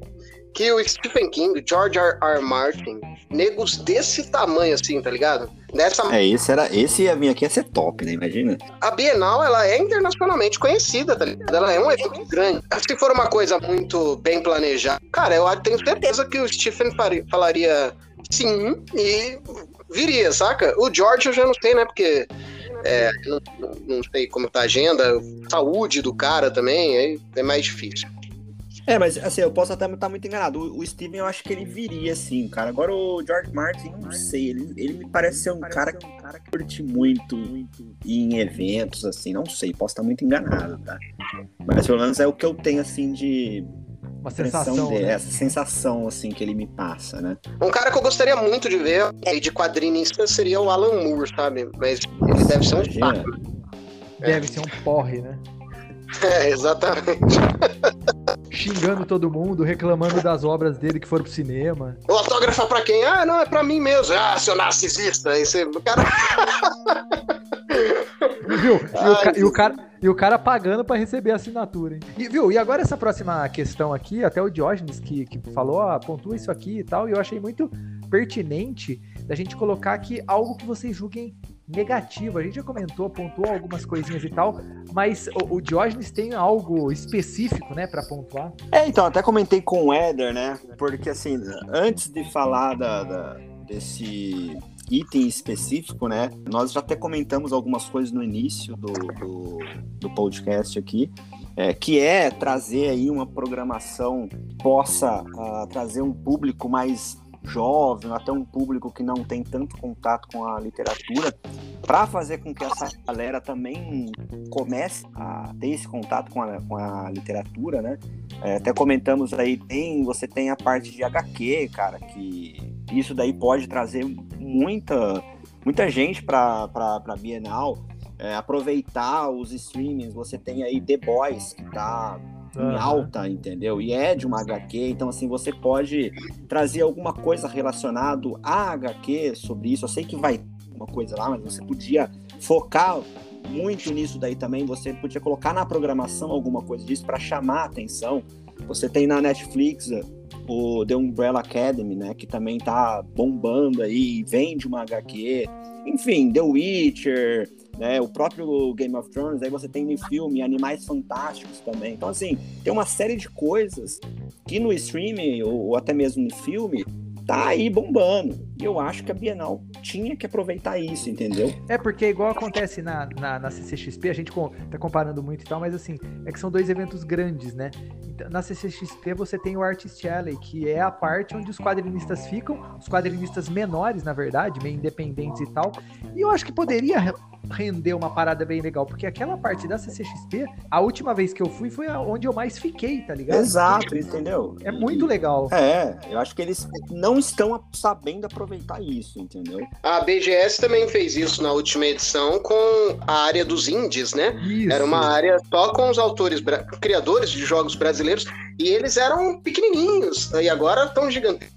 que o Stephen King, George R. R. Martin, negros desse tamanho assim, tá ligado? Dessa É, esse era. Esse ia vir aqui ia ser top, né? Imagina. a Bienal ela é internacionalmente conhecida, tá ligado? Ela é um evento grande. Se for uma coisa muito bem planejada, cara, eu tenho certeza que o Stephen faria- falaria sim e viria, saca? O George eu já não sei, né? Porque é, não, não sei como tá a agenda, saúde do cara também, aí é mais difícil. É, mas assim, eu posso até estar muito enganado. O, o Steven eu acho que ele viria sim, cara. Agora o George Martin, não sei. Ele, ele me parece ser um cara, um cara que curte muito, muito em eventos, assim. Não sei, posso estar muito enganado, tá? Mas pelo menos é o que eu tenho, assim, de Uma sensação. dele. né? Essa sensação, assim, que ele me passa, né? Um cara que eu gostaria muito de ver aí de quadrinista seria o Alan Moore, sabe? Mas ele deve ser um saco. Deve ser um porre, né? <laughs> É, exatamente. <laughs> Xingando todo mundo, reclamando das obras dele que foram pro cinema. O autógrafo é pra quem? Ah, não, é pra mim mesmo. Ah, seu narcisista. Aí você, o cara, <laughs> viu? E, o, e o cara, e o cara pagando pra receber a assinatura, hein? E, viu? E agora essa próxima questão aqui, até o Diógenes que, que falou, ó, pontua isso aqui e tal, e eu achei muito pertinente da gente colocar aqui algo que vocês julguem negativo. A gente já comentou, pontuou algumas coisinhas e tal, mas o, o Diógenes tem algo específico, né, pra pontuar. É, então, até comentei com o Éder, né? Porque, assim, antes de falar da, da- desse item específico, né? Nós já até comentamos algumas coisas no início do, do, do podcast aqui, é, que é trazer aí uma programação que possa ah, trazer um público mais jovem, até um público que não tem tanto contato com a literatura, para fazer com que essa galera também comece a ter esse contato com a, com a literatura, né? É, até comentamos aí, tem, você tem a parte de HQ, cara, que isso daí pode trazer muita, muita gente para a Bienal. É, aproveitar os streamings, você tem aí The Boys, que tá em alta, entendeu? E é de uma HQ, então assim, você pode trazer alguma coisa relacionado à HQ sobre isso. Eu sei que vai uma coisa lá, mas você podia focar muito nisso daí também. Você podia colocar na programação alguma coisa disso para chamar a atenção. Você tem na Netflix o The Umbrella Academy, né, que também tá bombando aí, vem de uma HQ. Enfim, The Witcher, né, o próprio Game of Thrones, aí você tem no filme Animais Fantásticos também. Então, assim, tem uma série de coisas que no streaming, ou, ou até mesmo no filme, tá aí bombando. E eu acho que a Bienal tinha que aproveitar isso, entendeu? É porque igual acontece na, na, na CCXP, a gente com- tá comparando muito e tal, mas assim, é que são dois eventos grandes, né? Então, na CCXP você tem o Artist Alley, que é a parte onde os quadrinistas ficam, os quadrinistas menores, na verdade, meio independentes e tal. E eu acho que poderia re- render uma parada bem legal, porque aquela parte da CCXP, a última vez que eu fui foi onde eu mais fiquei, tá ligado? Exato, entendeu? É muito legal. É, eu acho que eles não estão sabendo aproveitar isso, entendeu? A BGS também fez isso na última edição com a área dos indies, né? Isso. Era uma área só com os autores, criadores de jogos brasileiros, e eles eram pequenininhos, e agora estão gigantescos,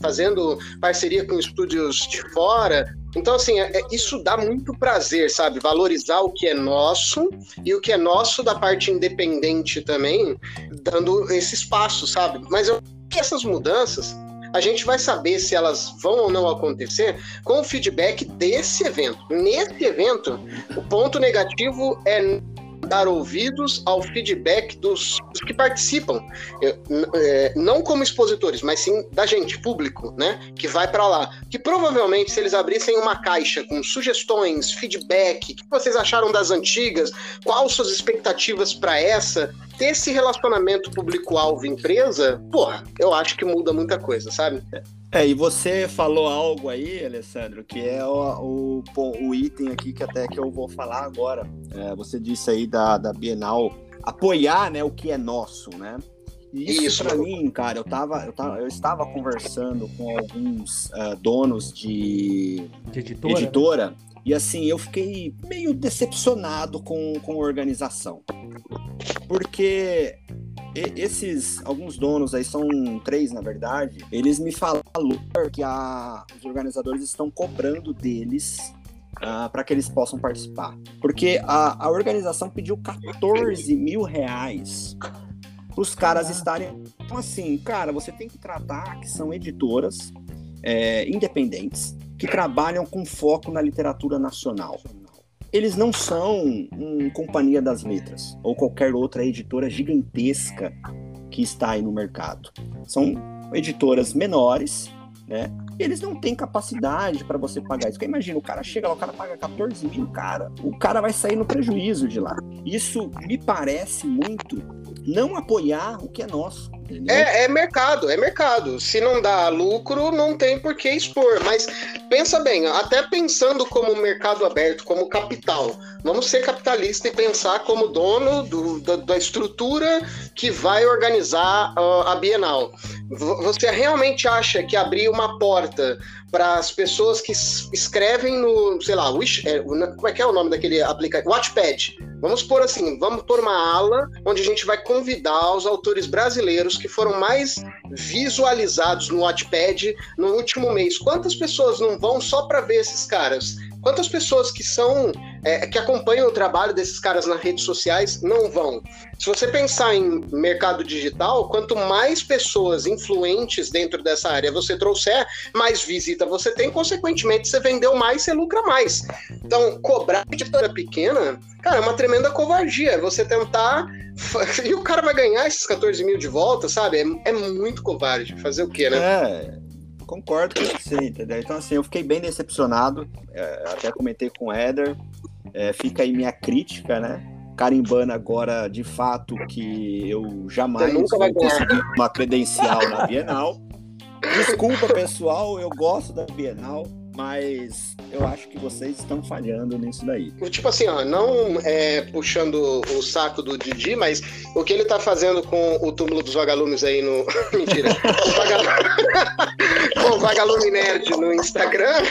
fazendo parceria com estúdios de fora. Então, assim, é- é- isso dá muito prazer, sabe? Valorizar o que é nosso e o que é nosso da parte independente também, dando esse espaço, sabe? Mas eu acho que essas mudanças. A gente vai saber se elas vão ou não acontecer com o feedback desse evento. Nesse evento, o ponto negativo é dar ouvidos ao feedback dos, que participam, É, é, não como expositores, mas sim da gente, público, né, que vai para lá. Que provavelmente, se eles abrissem uma caixa com sugestões, feedback, o que vocês acharam das antigas, quais suas expectativas para essa, ter esse relacionamento público-alvo empresa, porra, eu acho que muda muita coisa, sabe? É, e você falou algo aí, Alessandro, que é o, o, o item aqui que até que eu vou falar agora. É, você disse aí da, da Bienal apoiar né, o que é nosso, né? E isso, Isso. pra mim, cara, eu tava, eu tava, eu estava conversando com alguns ah, donos de De editora. editora, e assim, eu fiquei meio decepcionado com, com a organização. Porque esses, alguns donos aí, são três na verdade, eles me falaram que a- os organizadores estão cobrando deles para que eles possam participar. Porque a, a organização pediu 14 mil reais para os caras Ah. estarem. Então, assim, cara, você tem que tratar que são editoras é, independentes que trabalham com foco na literatura nacional. Eles não são um Companhia das Letras ou qualquer outra editora gigantesca que está aí no mercado. São editoras menores, né? Eles não têm capacidade para você pagar isso. Porque imagina, o cara chega lá, o cara paga 14 mil, cara, o cara vai sair no prejuízo de lá. Isso me parece muito não apoiar o que é nosso. É, é mercado, é mercado. Se não dá lucro, não tem por que expor. Mas pensa bem, até pensando como mercado aberto, como capital, vamos ser capitalista e pensar como dono do- da, da estrutura que vai organizar ó, a Bienal. Você realmente acha que abrir uma porta para as pessoas que es- escrevem no, sei lá, Wish, é, como é que é o nome daquele aplicativo? Watchpad. Vamos pôr assim, vamos pôr uma ala onde a gente vai convidar os autores brasileiros que foram mais visualizados no Watchpad no último mês. Quantas pessoas não vão só para ver esses caras? Quantas pessoas que são é, que acompanham o trabalho desses caras nas redes sociais não vão? Se você pensar em mercado digital, quanto mais pessoas influentes dentro dessa área você trouxer, mais visita você tem, consequentemente você vendeu mais, você lucra mais. Então, cobrar de editora pequena, cara, é uma tremenda covardia. Você tentar <laughs> e o cara vai ganhar esses 14 mil de volta, sabe? É, é muito covarde. Fazer o quê, né? É, concordo com você, entendeu? Então, assim, eu fiquei bem decepcionado. É, até comentei com o Éder. É, fica aí minha crítica, né? Carimbando agora, de fato, que eu jamais vou conseguir uma credencial na Bienal. Desculpa, pessoal, eu gosto da Bienal mas eu acho que vocês estão falhando nisso daí. Tipo assim, ó, não é, puxando o saco do Didi, mas o que ele tá fazendo com o túmulo dos vagalumes aí no. <laughs> Mentira. <laughs> com o vagalume nerd no Instagram.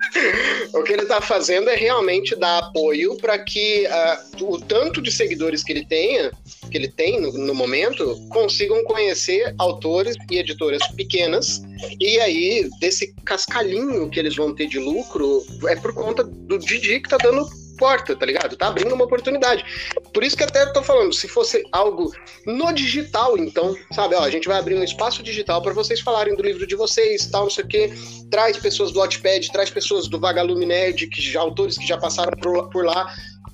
<laughs> o que ele está fazendo é realmente dar apoio para que uh, o tanto de seguidores que ele tenha, que ele tem no, no, momento, consigam conhecer autores e editoras pequenas. E aí, desse cascalhinho que eles vão ter de lucro, é por conta do Didi que está dando porta, tá ligado? Tá abrindo uma oportunidade. Por isso que até tô falando, se fosse algo no digital, então, sabe, ó, a gente vai abrir um espaço digital para vocês falarem do livro de vocês, tal, não sei o quê. Traz pessoas do Watchpad, traz pessoas do Vagalume Nerd, que já, autores que já passaram por, por lá.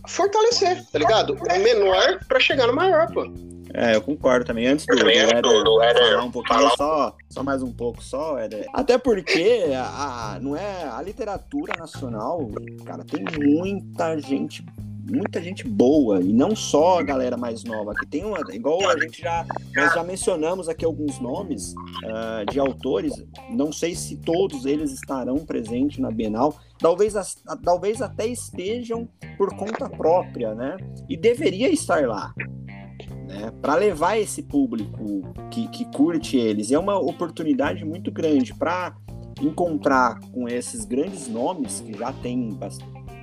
Fortalecer, tá ligado? O menor para chegar no maior, pô. É, eu concordo também. Antes do, do, Éder, do Éder falar um pouquinho, falar... só, só mais um pouco, só, Éder. Até porque a, a, não é, a literatura nacional, cara, tem muita gente muita gente boa e não só a galera mais nova que tem uma igual a gente já nós já mencionamos aqui alguns nomes uh, de autores não sei se todos eles estarão presentes na Bienal talvez talvez até estejam por conta própria né e deveria estar lá né, para levar esse público que, que curte eles. É uma oportunidade muito grande para encontrar com esses grandes nomes que já têm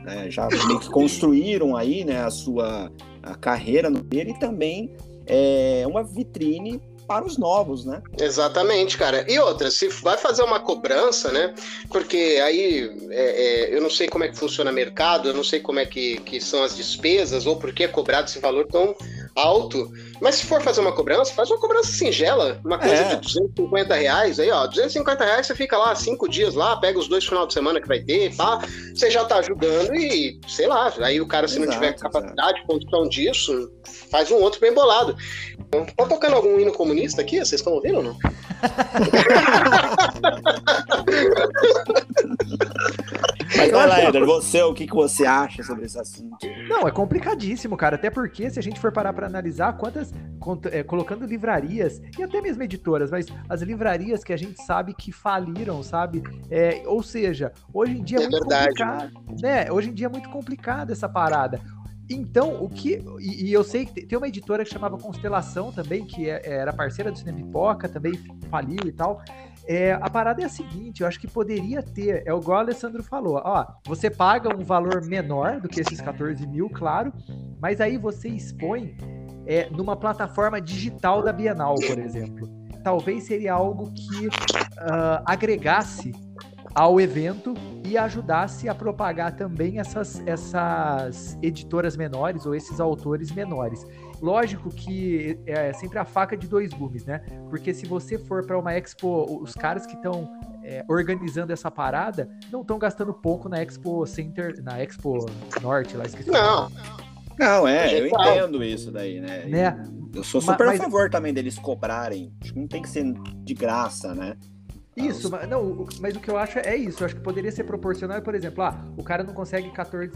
né, já meio que construíram aí né, a sua a carreira no e também é uma vitrine para os novos, né? Exatamente, cara. E outra, se vai fazer uma cobrança, né? Porque aí é, é, eu não sei como é que funciona o mercado, eu não sei como é que, que são as despesas ou por que é cobrado esse valor tão alto. Mas se for fazer uma cobrança, faz uma cobrança singela, uma coisa é. de 250 reais, aí ó, 250 reais você fica lá cinco dias lá, pega os dois final de semana que vai ter, pá, você já tá ajudando e, sei lá, aí o cara se exato, não tiver capacidade, exato. condição disso, faz um outro bem bolado. Tá tocando algum hino comunista aqui? Vocês estão ouvindo ou não? <laughs> <laughs> Mas vai lá, Eder, você, o que, que você acha sobre esse assunto? Não, é complicadíssimo, cara. Até porque, se a gente for parar para analisar quantas. É, colocando livrarias, e até mesmo editoras, mas as livrarias que a gente sabe que faliram, sabe? É, ou seja, hoje em dia é, é muito verdade. complicado. Né? Hoje em dia é muito complicado essa parada. Então, o que. E, e, eu sei que tem uma editora que chamava Constelação também, que é, era parceira do Cinema Pipoca, também faliu e tal. É, a parada é a seguinte, eu acho que poderia ter, é igual o Alessandro falou, ó, você paga um valor menor do que esses 14 mil, claro, mas aí você expõe é, numa plataforma digital da Bienal, por exemplo. Talvez seria algo que uh, agregasse ao evento e ajudasse a propagar também essas, essas editoras menores ou esses autores menores. Lógico que é sempre a faca de dois gumes, né? Porque se você for para uma expo, os caras que estão é, organizando essa parada não estão gastando pouco na Expo Center, na Expo Norte, lá esqueci. Não. Não, é, eu entendo isso daí, né? né? Eu sou super mas, a favor também deles cobrarem. Acho que não tem que ser de graça, né? Isso, mas, não, mas o que eu acho é isso. Eu acho que poderia ser proporcional, por exemplo, ah, o cara não consegue 14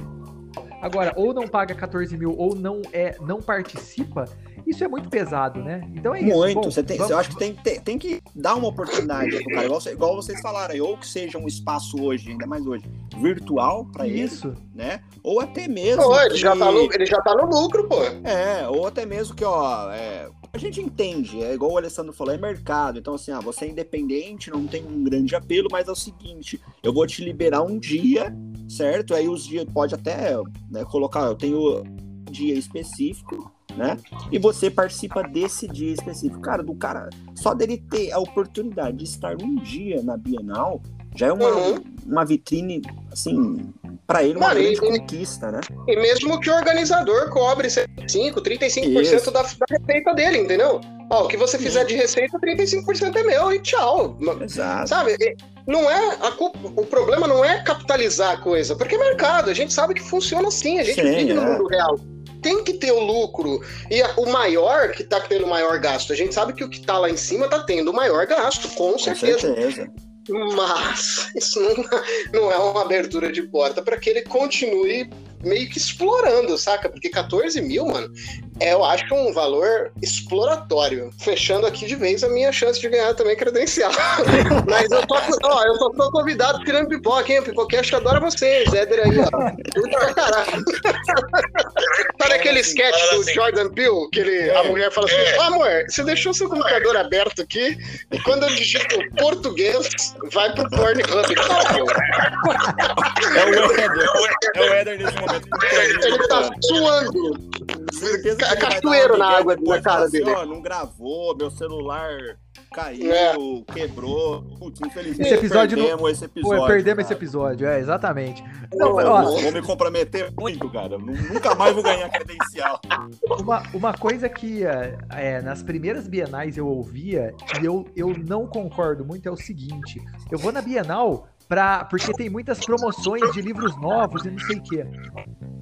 Agora, ou não paga 14 mil ou não é não participa, isso é muito pesado, né? Então é isso. Muito. Bom, você tem, vamos... Eu acho que tem, tem, tem, que dar uma oportunidade pro cara, igual, igual vocês falaram aí, ou que seja um espaço hoje, ainda mais hoje, virtual para isso, né? Ou até mesmo. Pô, ele, que... já tá no, ele já tá no lucro, pô. É, ou até mesmo que, ó, é, a gente entende, é igual o Alessandro falou, é mercado. Então, assim, ah, você é independente, não tem um grande apelo, mas é o seguinte: eu vou te liberar um dia, certo? Aí os dias pode até né, colocar, eu tenho um dia específico, né? E você participa desse dia específico. Cara, do cara, só dele ter a oportunidade de estar um dia na Bienal já é uma, uhum. uma vitrine, assim, Para ele, uma Mano, grande e, conquista, né? E mesmo que o organizador cobre 5, 35% Isso. da, da receita dele, entendeu? Ó, o que você fizer de receita, 35% é meu e tchau. Exato. Sabe? Não é a culpa, o problema não é capitalizar a coisa, porque é mercado, a gente sabe que funciona assim, a gente Sim, vive é. no mundo real tem que ter o lucro. E o maior que está tendo o maior gasto, a gente sabe que o que está lá em cima está tendo o maior gasto, com, com certeza. certeza. Mas isso não, não é uma abertura de porta para que ele continue meio que explorando, saca? Porque 14 mil, mano, é, eu acho um valor exploratório. Fechando aqui de vez a minha chance de ganhar também credencial. <laughs> Mas eu tô, ó, eu só tô convidado tirando pipoca, hein? Pipoquete adora vocês, Éder aí, ó. Tudo pra caralho. <laughs> Sabe aquele sketch do assim. Jordan Peele, que ele, a mulher fala assim: oh, amor, você deixou seu computador aberto aqui e quando eu digito português, vai pro Pornhub. É o Éder. É o Éder nesse momento. Ele tá suando. Cachoeiro na água na cara assim, dele. Ó, não gravou, meu celular caiu, é. quebrou. Putz, infelizmente esse episódio perdemos não... esse episódio. Pô, perdemos cara. esse episódio, é, exatamente. Não, ó, vou me comprometer muito, cara. Nunca mais vou ganhar credencial. Uma, uma coisa que é, é, nas primeiras bienais eu ouvia e eu, eu não concordo muito é o seguinte: eu vou na Bienal pra, porque tem muitas promoções de livros novos e não sei o quê.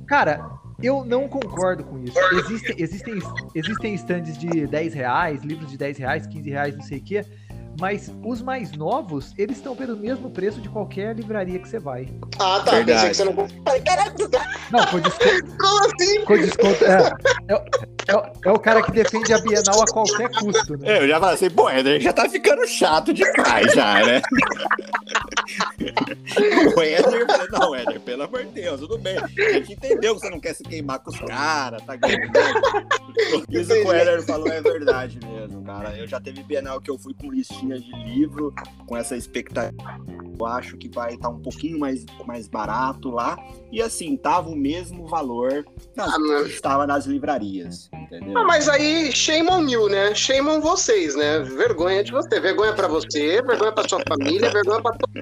Cara, eu não concordo com isso. Existem, existem, existem stands de 10 reais, livros de 10 reais, 15 reais, não sei o quê. Mas os mais novos, eles estão pelo mesmo preço de qualquer livraria que você vai. Ah, tá. Verdade. Pensei que você não. Não, com desconto. <laughs> Como assim? Com desconto. É, é, é, é, o cara que defende a Bienal a qualquer custo, né? É, eu já falei assim, pô, Eder já tá ficando chato demais já, né? <laughs> <laughs> o Éder, falei, não, Éder, pelo amor de Deus, tudo bem. A gente entendeu que você não quer se queimar com os caras, tá ganhando. <laughs> Isso que o Éder falou é verdade mesmo, cara. Eu já teve Bienal que eu fui com listinha de livro, com essa expectativa. Eu acho que vai estar tá um pouquinho mais, mais barato lá. E assim, tava o mesmo valor nas, ah, estava nas livrarias, entendeu? Ah, mas aí, shame on you, né? Shame on vocês, né? Vergonha de você. Vergonha pra você, vergonha pra sua família, vergonha pra todo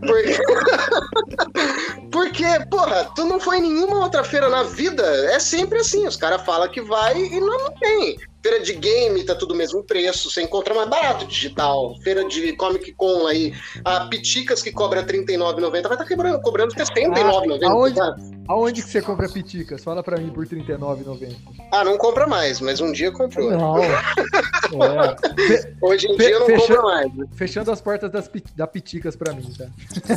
porque... <laughs> Porque, porra, tu não foi em nenhuma outra feira na vida. É sempre assim. Os caras falam que vai e não, não tem. Feira de game tá tudo o mesmo preço, você encontra mais barato digital. Feira de Comic Con aí, a Piticas que cobra R$39,90 vai estar tá cobrando, cobrando R$69,90. Ah, aonde, tá? Aonde que você compra Piticas? Fala pra mim por R$39,90. Ah, não compra mais, mas um dia comprou. Não. <laughs> é. Hoje em dia não compra mais. Fechando as portas das, da Piticas pra mim, tá?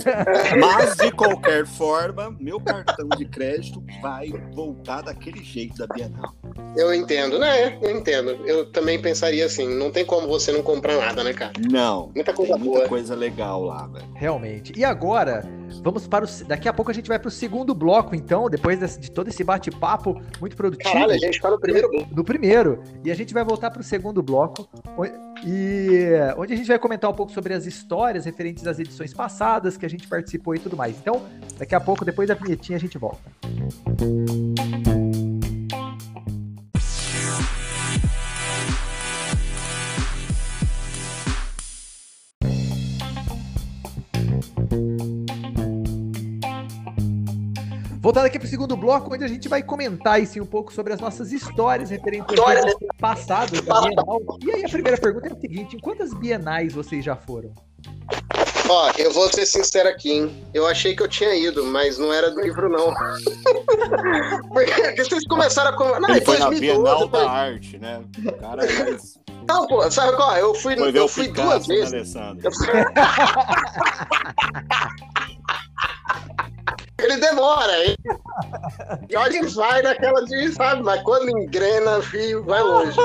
<laughs> mas, de qualquer forma, meu cartão de crédito vai voltar daquele jeito da Bienal. Eu entendo, né? Eu entendo. Eu também pensaria assim, não tem como você não comprar nada, né, cara? Não. Muita coisa muita boa. coisa legal lá, velho. Realmente. E agora, vamos para o. Daqui a pouco a gente vai para o segundo bloco, então, depois desse, de todo esse bate-papo muito produtivo. Caralho, a gente tá no primeiro bloco. No primeiro. E a gente vai voltar para o segundo bloco. E onde a gente vai comentar um pouco sobre as histórias referentes às edições passadas que a gente participou e tudo mais. Então, daqui a pouco, depois da vinhetinha, a gente volta. Música Voltando aqui para o segundo bloco, onde a gente vai comentar aí, sim, um pouco sobre as nossas histórias referentes ao passado da Bienal. E aí a primeira pergunta é a seguinte: em quantas bienais vocês já foram? Ó, eu vou ser sincero aqui, hein? Eu achei que eu tinha ido, mas não era do livro, não. <laughs> Porque vocês começaram a. Não, Ele foi 2012, na Bienal foi... da Arte, né? O cara é Não, pô, sabe qual? Eu fui, eu fui Picasso, duas vezes. Né, Alessandro? Eu <laughs> fui... Ele demora, hein? Jorge vai naquela de, sabe? Mas quando engrena, filho, vai longe.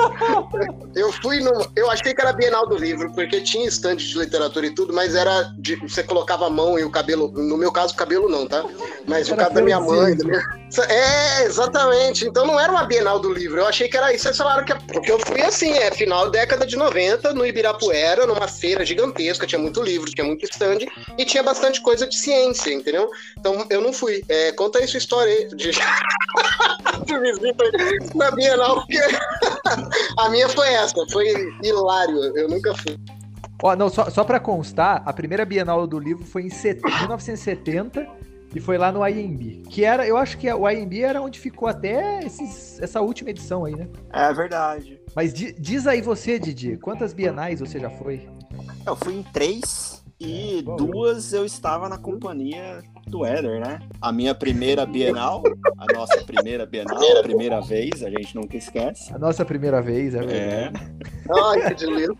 Eu fui no. Eu achei que era Bienal do Livro, porque tinha estante de literatura e tudo, mas era. De, você colocava a mão e o cabelo. No meu caso, o cabelo não, tá? Mas era o cabelo da minha mãe. Da minha... É, exatamente. Então não era uma Bienal do Livro. Eu achei que era isso. Vocês falaram que. É, porque eu fui assim, é final década de 90, no Ibirapuera, numa feira gigantesca, tinha muito livro, tinha muito stand e tinha bastante coisa de ciência, entendeu? Então eu não fui. É, conta aí sua história aí de, <laughs> de visita na Bienal, porque <laughs> a minha foi essa, foi hilário. Eu nunca fui. Ó, não, só, só para constar, a primeira Bienal do livro foi em set... <coughs> 1970 E foi lá no IMB. Que era, eu acho que o IMB era onde ficou até esses, essa última edição aí, né? É verdade. Mas di, diz aí você, Didi, quantas bienais você já foi? Eu fui em três e duas eu estava na companhia do Éder, né? A minha primeira Bienal, a nossa primeira Bienal, a primeira vez, a gente nunca esquece. A nossa primeira vez, é verdade. É. Ai, que delícia.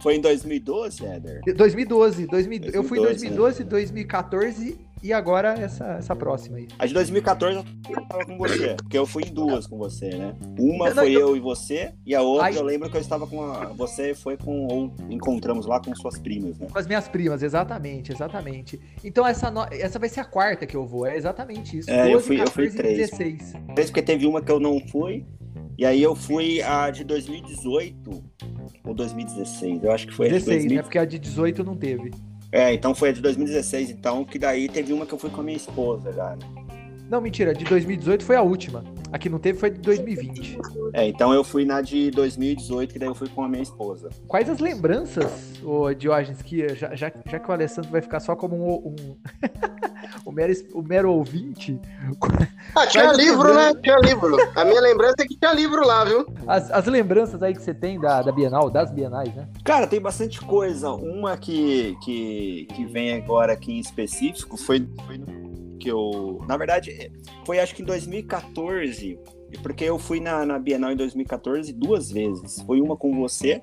Foi em 2012, Éder? 2012, 2000, eu fui em 2012, né? 2014 e agora essa, essa próxima aí. A de 2014 eu tava com você, porque eu fui em duas com você, né? Uma foi eu- eu e você, e a outra Ai. eu lembro que eu estava com a. Você foi com. Ou encontramos lá com suas primas, né? Com as minhas primas, exatamente, exatamente. Então essa, no- essa vai ser a quarta que eu vou, é exatamente isso. É, eu fui- eu fui 14 e três. 16. Talvez porque teve uma que eu não fui, e aí eu fui a de 2018 ou 2016. Eu acho que foi a de 16, 2000. né? Porque a de 18 não teve. É, então foi a de 2016, então, que daí teve uma que eu fui com a minha esposa já. né? Não, mentira, de 2018 foi a última. A que não teve foi de 2020. É, então eu fui na de 2018, que daí eu fui com a minha esposa. Quais as lembranças, ô Diógenes, que já, já, já que o Alessandro vai ficar só como um, um, <laughs> o, mero, o mero ouvinte, <laughs> Ah, tinha livro, né? Tinha livro. A minha lembrança é que tinha livro lá, viu? as, as lembranças aí que você tem da, da Bienal, das Bienais, né? Cara, tem bastante coisa. Uma que, que, que vem agora aqui em específico foi, foi no que eu. Na verdade, foi acho que em 2014. Porque eu fui na, na Bienal em 2014 duas vezes. Foi uma com você.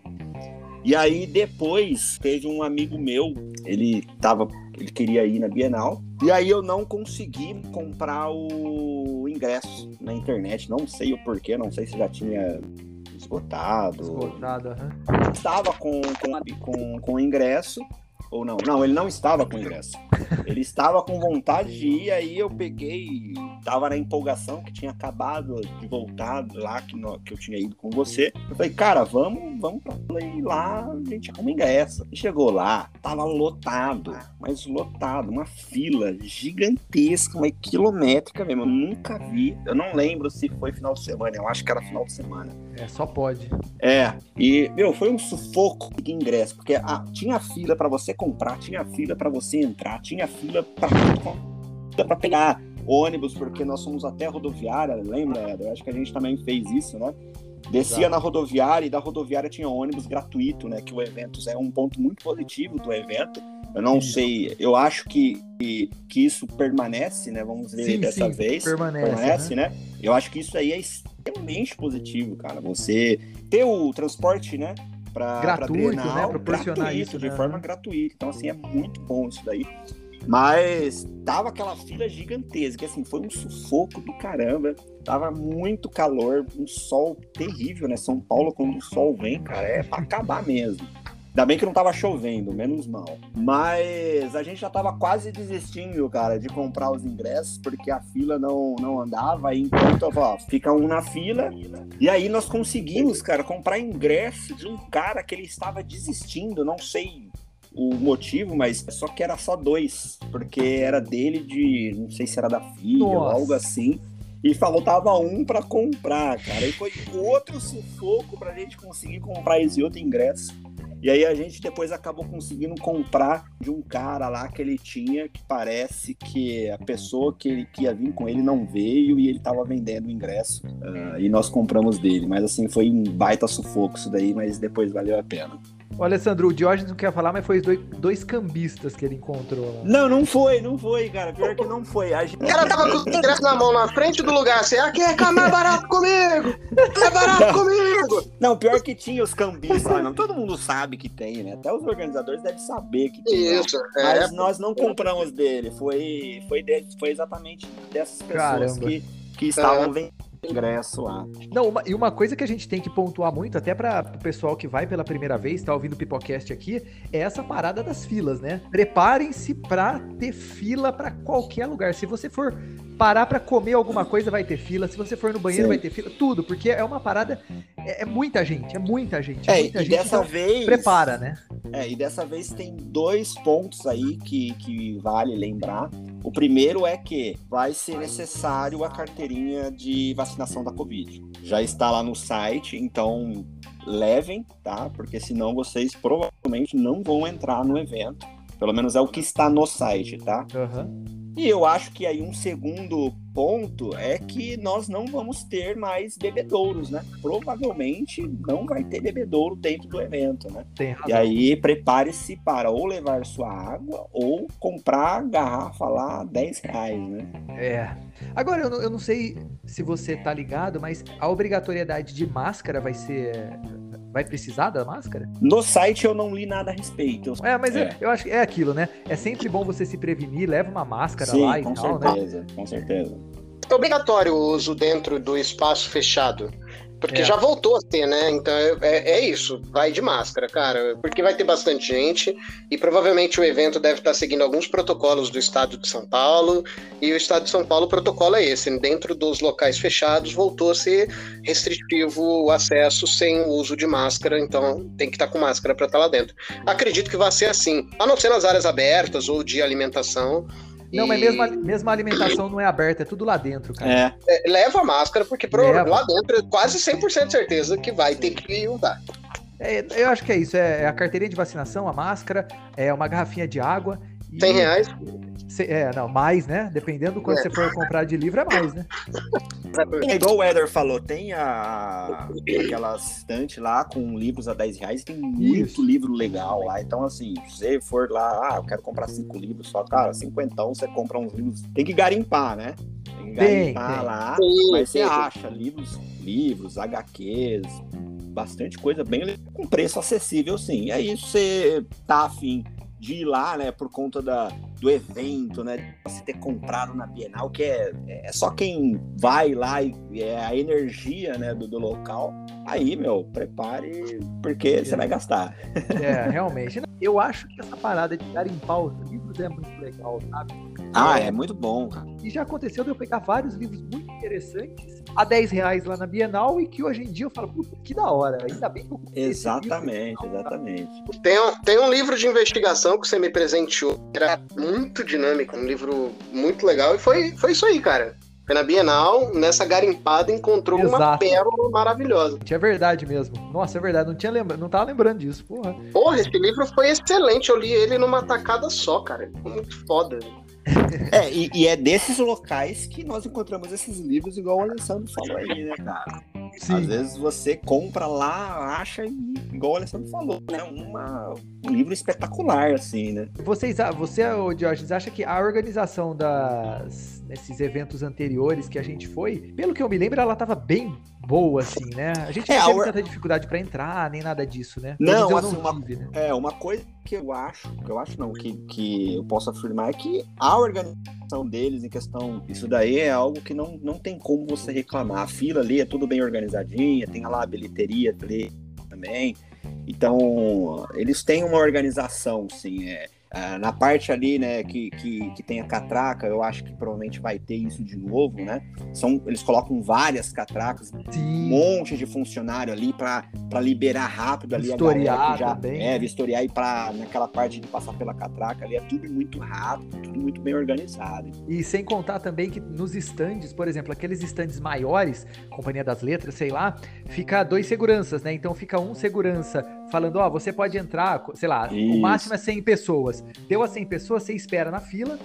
E aí depois teve um amigo meu, ele tava. Ele queria ir na Bienal. E aí eu não consegui comprar o ingresso na internet. Não sei o porquê, não sei se já tinha esgotado Esgotado, aham. estava com, com, com, com ingresso, ou não? Não, ele não estava com ingresso. Ele estava com vontade de ir, aí eu peguei, tava na empolgação que tinha acabado de voltar lá que, no- que eu tinha ido com você. Eu falei, cara, vamos, vamos pra ir lá, a gente arruma ingresso. E chegou lá, tava lotado, mas lotado, uma fila gigantesca, uma quilométrica mesmo. Eu nunca vi, eu não lembro se foi final de semana, eu acho que era final de semana. É, só pode. É, e, meu, foi um sufoco de ingresso, porque ah, tinha fila pra você comprar, tinha fila pra você entrar, tinha fila pra, pra pegar ônibus, porque nós fomos até a rodoviária, lembra? Eder? Eu acho que a gente também fez isso, né? Descia Exato. na rodoviária e da rodoviária tinha ônibus gratuito, né? Que o evento é um ponto muito positivo do evento. Eu não Sim. sei, eu acho que, que, que isso permanece, né? Vamos ver Sim, dessa sim, vez permanece, permanece, né? Eu acho que isso aí é extremamente positivo, cara. Você ter o transporte, né? Pra, Gratuito, pra né? Proporcionar gratuito, isso, de né? forma gratuita. Então, assim, é muito bom isso daí. Mas tava aquela fila gigantesca, assim, foi um sufoco do caramba. Tava muito calor, um sol terrível, né? São Paulo, quando o sol vem, cara, é pra acabar mesmo. Ainda bem que não tava chovendo, menos mal. Mas a gente já tava quase desistindo, cara, de comprar os ingressos, porque a fila não, não andava. Aí enquanto, ó, fica um na fila. E aí nós conseguimos, cara, comprar ingresso de um cara que ele estava desistindo, não sei o motivo, mas só que era só dois, porque era dele de, não sei se era da filha ou Nossa. algo assim. E faltava um pra comprar, cara. E foi outro sufoco pra gente conseguir comprar esse outro ingresso. E aí a gente depois acabou conseguindo comprar de um cara lá que ele tinha, que parece que a pessoa que, ele, que ia vir com ele não veio e ele tava vendendo o ingresso. ah, e nós compramos dele. Mas assim, foi um baita sufoco isso daí, mas depois valeu a pena. Ô, Alessandro, o Diógenes não quer falar, mas foi os dois, dois cambistas que ele encontrou lá. Não, não foi, não foi, cara. Pior que não foi. A gente... O cara tava com o ingresso na mão, na frente do lugar, assim, aqui é mais barato comigo! É barato comigo! Não, pior que tinha os cambistas lá. Não, todo mundo sabe que tem, né? Até os organizadores devem saber que tem. Isso, é. Mas nós não compramos dele. Foi, foi, de- foi exatamente dessas pessoas Caramba. que, que estavam vendendo ingresso lá. Não, uma- e uma coisa que a gente tem que pontuar muito, até para o pessoal que vai pela primeira vez, tá ouvindo o Pipocast aqui, é essa parada das filas, né? Preparem-se pra ter fila pra qualquer lugar. Se você for parar pra comer alguma coisa, vai ter fila. Se você for no banheiro, Sim. vai ter fila. Tudo, porque é uma parada. É, é muita gente, é muita gente. É, muita e gente, dessa então vez. Prepara, né? É, e dessa vez tem dois pontos aí que, que vale lembrar. O primeiro é que vai ser necessário a carteirinha de vacinação da Covid. Já está lá no site, então levem, tá? Porque senão vocês provavelmente não vão entrar no evento. Pelo menos é o que está no site, tá? Aham. E eu acho que aí um segundo ponto é que nós não vamos ter mais bebedouros, né? Provavelmente não vai ter bebedouro dentro do evento, né? Tem razão. E aí prepare-se para ou levar sua água ou comprar a garrafa lá 10 reais, né? É. Agora, eu não, eu não sei se você tá ligado, mas a obrigatoriedade de máscara vai ser. Vai precisar da máscara? No site eu não li nada a respeito. É, mas é, É. eu acho que é aquilo, né? É sempre bom você se prevenir, leva uma máscara Sim, lá e com tal, né? certeza, com certeza. É obrigatório o uso dentro do espaço fechado. Porque É. já voltou a ter, né? Então é, é- é isso. Vai de máscara, cara. Porque vai ter bastante gente e provavelmente o evento deve estar seguindo alguns protocolos do estado de São Paulo. E o estado de São Paulo, o protocolo é esse. Dentro dos locais fechados, voltou a ser restritivo o acesso sem o uso de máscara. Então tem que estar com máscara para estar lá dentro. Acredito que vai ser assim. A não ser nas áreas abertas ou de alimentação. Não, mas mesmo, a- mesmo a alimentação não é aberta, é tudo lá dentro, cara. É, É, leva a máscara, porque pro- lá dentro é quase 100% certeza que vai ter que usar. É, eu acho que é isso. É a carteirinha de vacinação, a máscara, é uma garrafinha de água. e- 100 reais. Se- É, não, mais, né? Dependendo do quanto É. você for comprar de livro, é mais, né? É igual o Eder falou, tem a, aquela estante lá com livros a 10 reais, tem muito Isso. livro legal lá. Então, assim, se você for lá, ah, eu quero comprar cinco livros só, cara, cinquentão você compra uns livros. Tem que garimpar, né? Tem que Tem, garimpar tem. lá, Sim, mas você acha livros, livros, HQs, bastante coisa bem legal, com preço acessível, sim. E aí, se você tá afim de ir lá, né, por conta da, do evento, né, de você ter comprado na Bienal, que é, é só quem vai lá e é a energia, né, do, do local. Aí, meu, prepare, porque você vai gastar. É, <laughs> realmente. Eu acho que essa parada de garimpar os livros é muito legal, sabe? Ah, é muito bom, cara. E já aconteceu de eu pegar vários livros muito interessantes a 10 reais lá na Bienal e que hoje em dia eu falo, puta, que da hora. Ainda bem que eu Exatamente, livro. exatamente. Tem um, tem um livro de investigação que você me presenteou, que era muito dinâmico, um livro muito legal, e foi, foi isso aí, cara. Foi na Bienal, nessa garimpada, encontrou uma Exato. pérola maravilhosa. É verdade mesmo. Nossa, é verdade. Não tinha lembra... não tava lembrando disso, porra. Porra, esse livro foi excelente, eu li ele numa tacada só, cara. Foi muito foda. É, e, e é desses locais que nós encontramos esses livros, igual o Alessandro falou aí, né, cara? Às vezes você compra lá, acha, e, igual o Alessandro falou, né? Uma, um livro espetacular, assim, né? Vocês, você, Diógenes, acha que a organização das nesses eventos anteriores que a gente foi, pelo que eu me lembro, ela tava bem boa, assim, né? A gente É, não a teve or- tanta dificuldade pra entrar, nem nada disso, né? Não, menos eu assim, uma- tive, né? É, uma coisa que eu acho, que eu acho não, que, que eu posso afirmar é que a organização deles em questão, isso daí é algo que não, não tem como você reclamar. A fila ali é tudo bem organizadinha, tem lá a bilheteria ali também. Então, eles têm uma organização, sim. É, ah, na parte ali, né, que, que, que tem a catraca, eu acho que provavelmente vai ter isso de novo, né? São, eles colocam várias catracas, um Sim. monte de funcionário ali para liberar rápido ali a galera Vistoriar que já também, é né? vistoriar e para naquela parte de passar pela catraca ali é tudo muito rápido, tudo muito bem organizado. E sem contar também que nos estandes, por exemplo, aqueles estandes maiores, Companhia das Letras, sei lá, fica dois seguranças, né? Então fica um segurança falando, ó, você pode entrar, sei lá, o Isso. máximo é 100 pessoas. Deu a 100 pessoas, você espera na fila.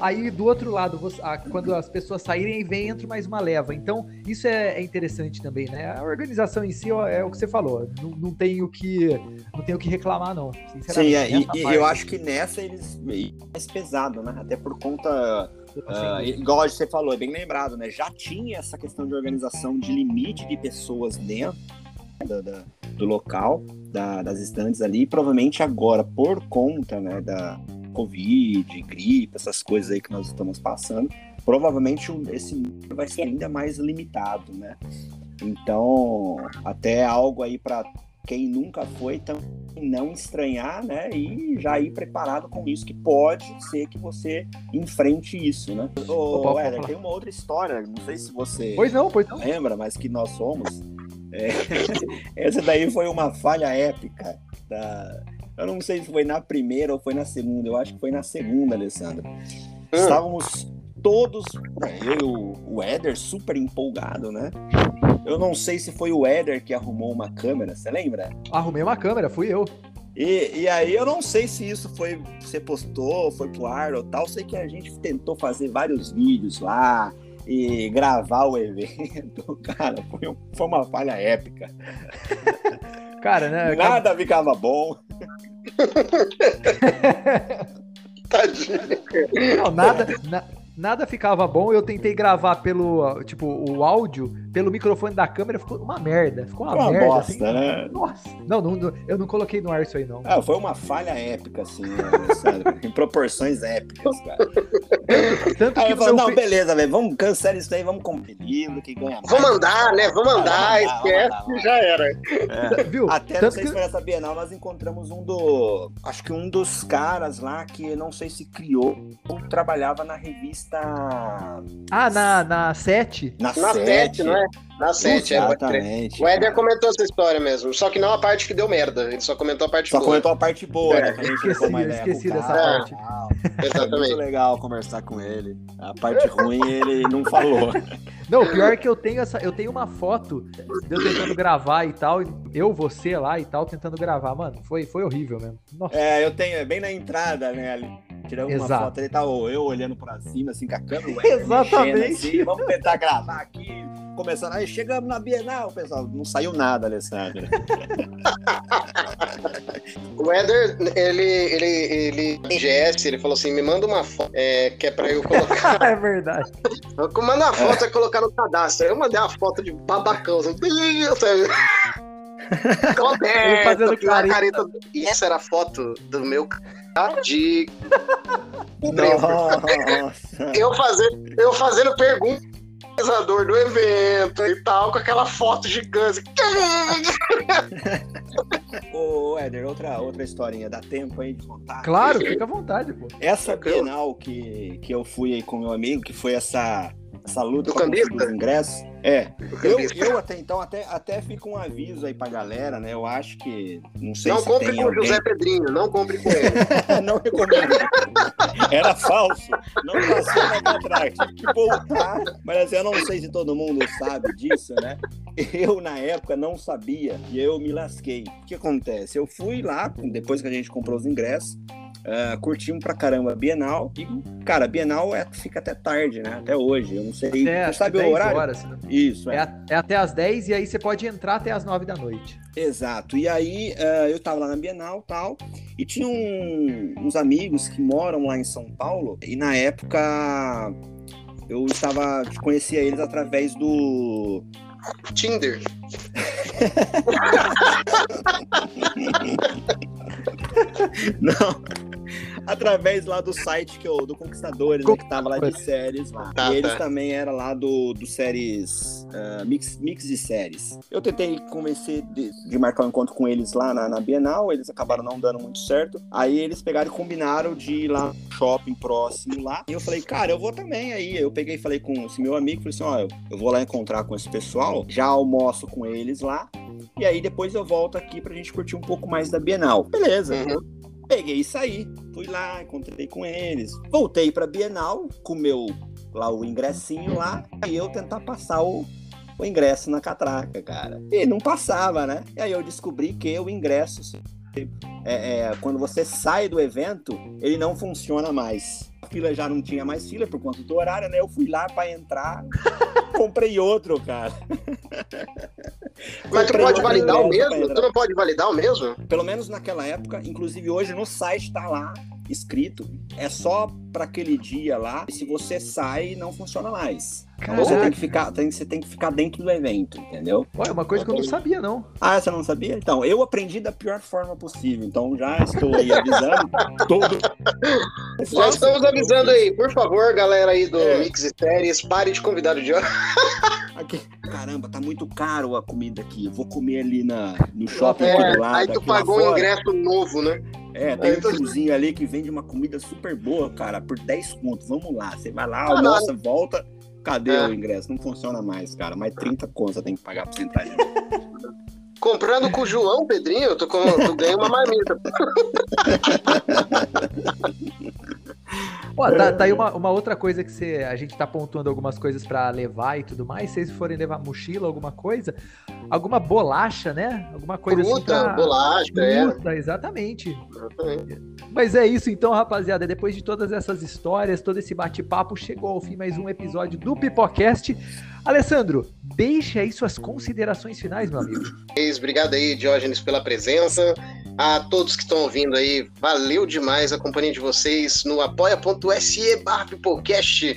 Aí do outro lado, você- ah, quando as pessoas saírem, vem entra mais uma leva. Então, isso é, é interessante também, né? A organização em si ó, é o que você falou. Não, não tem o que não tem o que reclamar, não. Sim, é, e, parte, eu acho que nessa eles e mais pesado, né? Até por conta assim, igual você falou, é bem lembrado, né? Já tinha essa questão de organização de limite de pessoas dentro da- da- do local, da- das estantes ali, e provavelmente agora, por conta né, da Covid, gripe, essas coisas aí que nós estamos passando, provavelmente esse número vai ser ainda mais limitado, né? Então, até algo aí para quem nunca foi também não estranhar, né? E já ir preparado com isso, que pode ser que você enfrente isso, né? Ô, Opa, Éder, tem uma outra história, não sei se você Pois não, pois não. lembra, mas que nós somos. É, <laughs> essa daí foi uma falha épica. Da, eu não sei se foi na primeira ou foi na segunda, eu acho que foi na segunda, Alessandra. Estávamos todos, eu e o- o Éder, super empolgado, né? Eu não sei se foi o Éder que arrumou uma câmera, você lembra? Arrumei uma câmera, fui eu. E, e aí eu não sei se isso foi. Você postou, foi pro ar ou tal. Sei que a gente tentou fazer vários vídeos lá e gravar o evento. <laughs> Cara, foi, um, foi uma falha épica. Cara, né? Nada ficava bom. <laughs> Tadinho. Não, nada, na- nada ficava bom. Eu tentei gravar pelo, tipo, o áudio pelo microfone da câmera, ficou uma merda. Ficou uma, uma merda. bosta, assim. né? Nossa. Não, não, não, eu não coloquei no ar isso aí, não. Ah, foi uma falha épica, assim, né, sabe? <laughs> em proporções épicas, cara. Tanto Aí que eu meu não, fe- beleza, velho, vamos cancelar isso daí, vamos comprar livro, que ganha mais. Vamos andar, né? Vamos andar, esquece e já era. É. viu? Até não Tanto sei que- se foi nessa Bienal, nós encontramos um do. Acho que um dos caras lá que não sei se criou ou trabalhava na revista. Ah, na, na 7. Na, Na Sete. 7, não é? Na 7, é. Exatamente. O Éder comentou essa história mesmo, só que não a parte que deu merda, ele só comentou a parte Só boa. comentou a parte boa, É, né? Que a gente esqueci, ideia esqueci dessa cara. parte. Tal. Foi muito Exatamente. legal conversar com ele. A parte ruim ele não falou. <laughs> Não, o pior é que eu tenho essa, eu tenho uma foto de eu tentando gravar e tal, eu, você lá e tal, tentando gravar, mano, foi, foi horrível mesmo. Nossa. É, eu tenho, é bem na entrada, né? Ali. Tiramos uma Exato. foto, ele tá eu olhando pra cima, assim, com a câmera. <laughs> Exatamente. mexendo, assim, vamos tentar gravar aqui. Começando, aí chegamos na Bienal, pessoal. Não saiu nada, Alessandro. <laughs> O Éder, ele, ele, ele, GS, ele falou assim: me manda uma foto é, que é pra eu colocar. <laughs> é verdade. Manda uma foto e colocar no cadastro. Aí Eu mandei uma foto de babacão, assim? <laughs> Ele fazendo Coberto, aquela careta. E essa era a foto do meu cara de. Nossa. Eu fazendo, eu fazendo pergunta organizador do evento e tal, com aquela foto gigante. Ô, Éder, outra, outra historinha. Dá tempo aí de contar? Claro, fica à vontade, pô. Essa Bienal que, que eu fui aí com meu amigo, que foi essa, essa luta cambista? os ingressos. É, eu, eu até então, até, até fica um aviso aí pra galera, né? Eu acho que. Não sei Não se compre tem com o alguém... José Pedrinho, não compre com ele. <laughs> não recomendo. Era falso. Não passou na atrás. Tive que voltar. Mas assim, eu não sei se todo mundo sabe disso, né? Eu, na época, não sabia. E eu me lasquei. O que acontece? Eu fui lá, depois que a gente comprou os ingressos. Uh, curtimos pra caramba a Bienal. E, cara, a Bienal é, fica até tarde, né? Até hoje. Eu não sei. Até, Você sabe o 10 horário? horas, né? Isso, é. É, a- é até as 10 e aí você pode entrar até as 9 da noite. Exato. E aí eh, eu tava lá na Bienal tal, e tinha um- uns amigos que moram lá em São Paulo, e na época eu estava. conhecia eles através do. Tinder. <laughs> Não. Através lá do site que eu, do Conquistadores, né, que tava lá de séries lá. Tá, e eles tá. também eram lá do, do séries. ah, mix, mix de séries. Eu tentei convencer de, de marcar um encontro com eles lá na, na Bienal, eles acabaram não dando muito certo. Aí eles pegaram e combinaram de ir lá no shopping próximo lá. E eu falei, cara, eu vou também aí. Eu peguei e falei com esse meu amigo, falei assim, ó, eu, eu vou lá encontrar com esse pessoal, já almoço com eles lá. E aí depois eu volto aqui pra gente curtir um pouco mais da Bienal. Beleza. Uhum. Peguei e saí. Fui lá, encontrei com eles. Voltei pra Bienal, com meu lá o ingressinho lá, e eu tentar passar o, o ingresso na catraca, cara. E não passava, né? E aí eu descobri que o ingresso, é, é, quando você sai do evento, ele não funciona mais. A fila já não tinha mais fila por conta do horário, né? Eu fui lá pra entrar, <laughs> comprei outro, cara. Mas tu pode validar o mesmo? Tu não pode validar o mesmo? Pelo menos naquela época, inclusive hoje no site tá lá escrito, é só para aquele dia lá. E se você sai, não funciona mais. Então você Caraca. tem que ficar, tem, você tem que ficar dentro do evento, entendeu? Olha, uma coisa que eu não sabia, não. Ah, você não sabia? Então, eu aprendi da pior forma possível. Então já estou aí avisando <laughs> todo. Já estamos avisando aí, por favor, galera aí do É. Mix e Séries, pare de convidar o Diogo. <laughs> Aqui. Caramba, tá muito caro a comida aqui. Eu vou comer ali na, no shopping É, aqui do lado. aí tu pagou um ingresso novo, né? É, tem Aí um tu- tiozinho ali que vende uma comida super boa, cara, por 10 contos. Vamos lá, você vai lá, Ah, almoça, volta. Cadê É. o ingresso? Não funciona mais, cara. Mais 30 contos você tem que pagar pra você entrar ali. <laughs> Comprando com o João Pedrinho, tu, com- tu ganha uma marmita. <laughs> Ó, tá, tá aí uma, uma, outra coisa que você, a gente tá pontuando algumas coisas para levar e tudo mais. Se vocês forem levar mochila, alguma coisa, alguma bolacha, né? Alguma coisa assim Fruta, assim. Pra... bolacha, Fruta, é. Exatamente. exatamente. Mas é isso então, rapaziada. Depois de todas essas histórias, todo esse bate-papo, chegou ao fim mais um episódio do Pipocast. Alessandro, deixe aí suas considerações finais, meu amigo. Obrigado aí, Diógenes, pela presença. A todos que estão ouvindo aí, valeu demais a companhia de vocês no apoia.se barra Pipocast.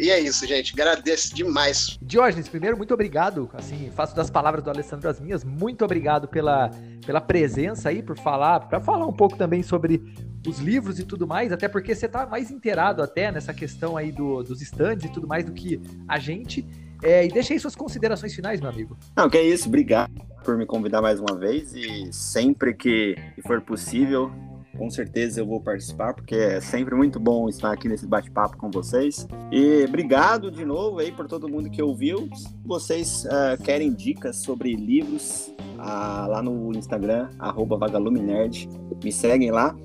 E é isso, gente. Agradeço demais. Diógenes, primeiro, muito obrigado. Assim, faço das palavras do Alessandro as minhas. Muito obrigado pela, pela presença aí, por falar, para falar um pouco também sobre os livros e tudo mais, até porque você tá mais inteirado até nessa questão aí do, dos stands e tudo mais do que a gente. É, e deixa aí suas considerações finais, meu amigo. Não, que é isso, obrigado por me convidar mais uma vez e sempre que for possível, com certeza eu vou participar, porque é sempre muito bom estar aqui nesse bate-papo com vocês. E obrigado de novo aí por todo mundo que ouviu. Vocês uh, querem dicas sobre livros uh, lá no Instagram, vagaluminerd. Me seguem lá.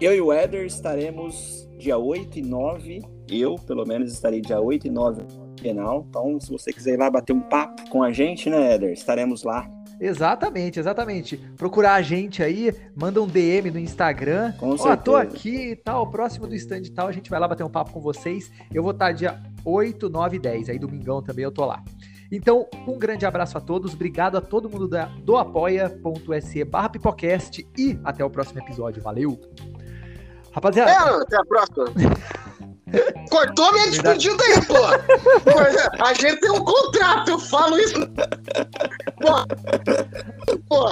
Eu e o Eder estaremos dia 8 e 9. Eu, pelo menos, estarei dia 8 e 9 no Bienal. Então, se você quiser ir lá bater um papo com a gente, né, Eder? Estaremos lá Exatamente, exatamente. Procurar a gente aí, manda um DM no Instagram. Com Ó, tô aqui e tal, próximo do stand e tal, a gente vai lá bater um papo com vocês. Eu vou estar dia 8, 9 e 10, aí domingão também eu tô lá. Então, um grande abraço a todos, obrigado a todo mundo da, do apoia.se barra pipocast e até o próximo episódio. Valeu! Rapaziada. É, até a próxima. <laughs> Cortou minha despedida aí, pô. A gente tem um contrato, eu falo isso. Pô. Pô.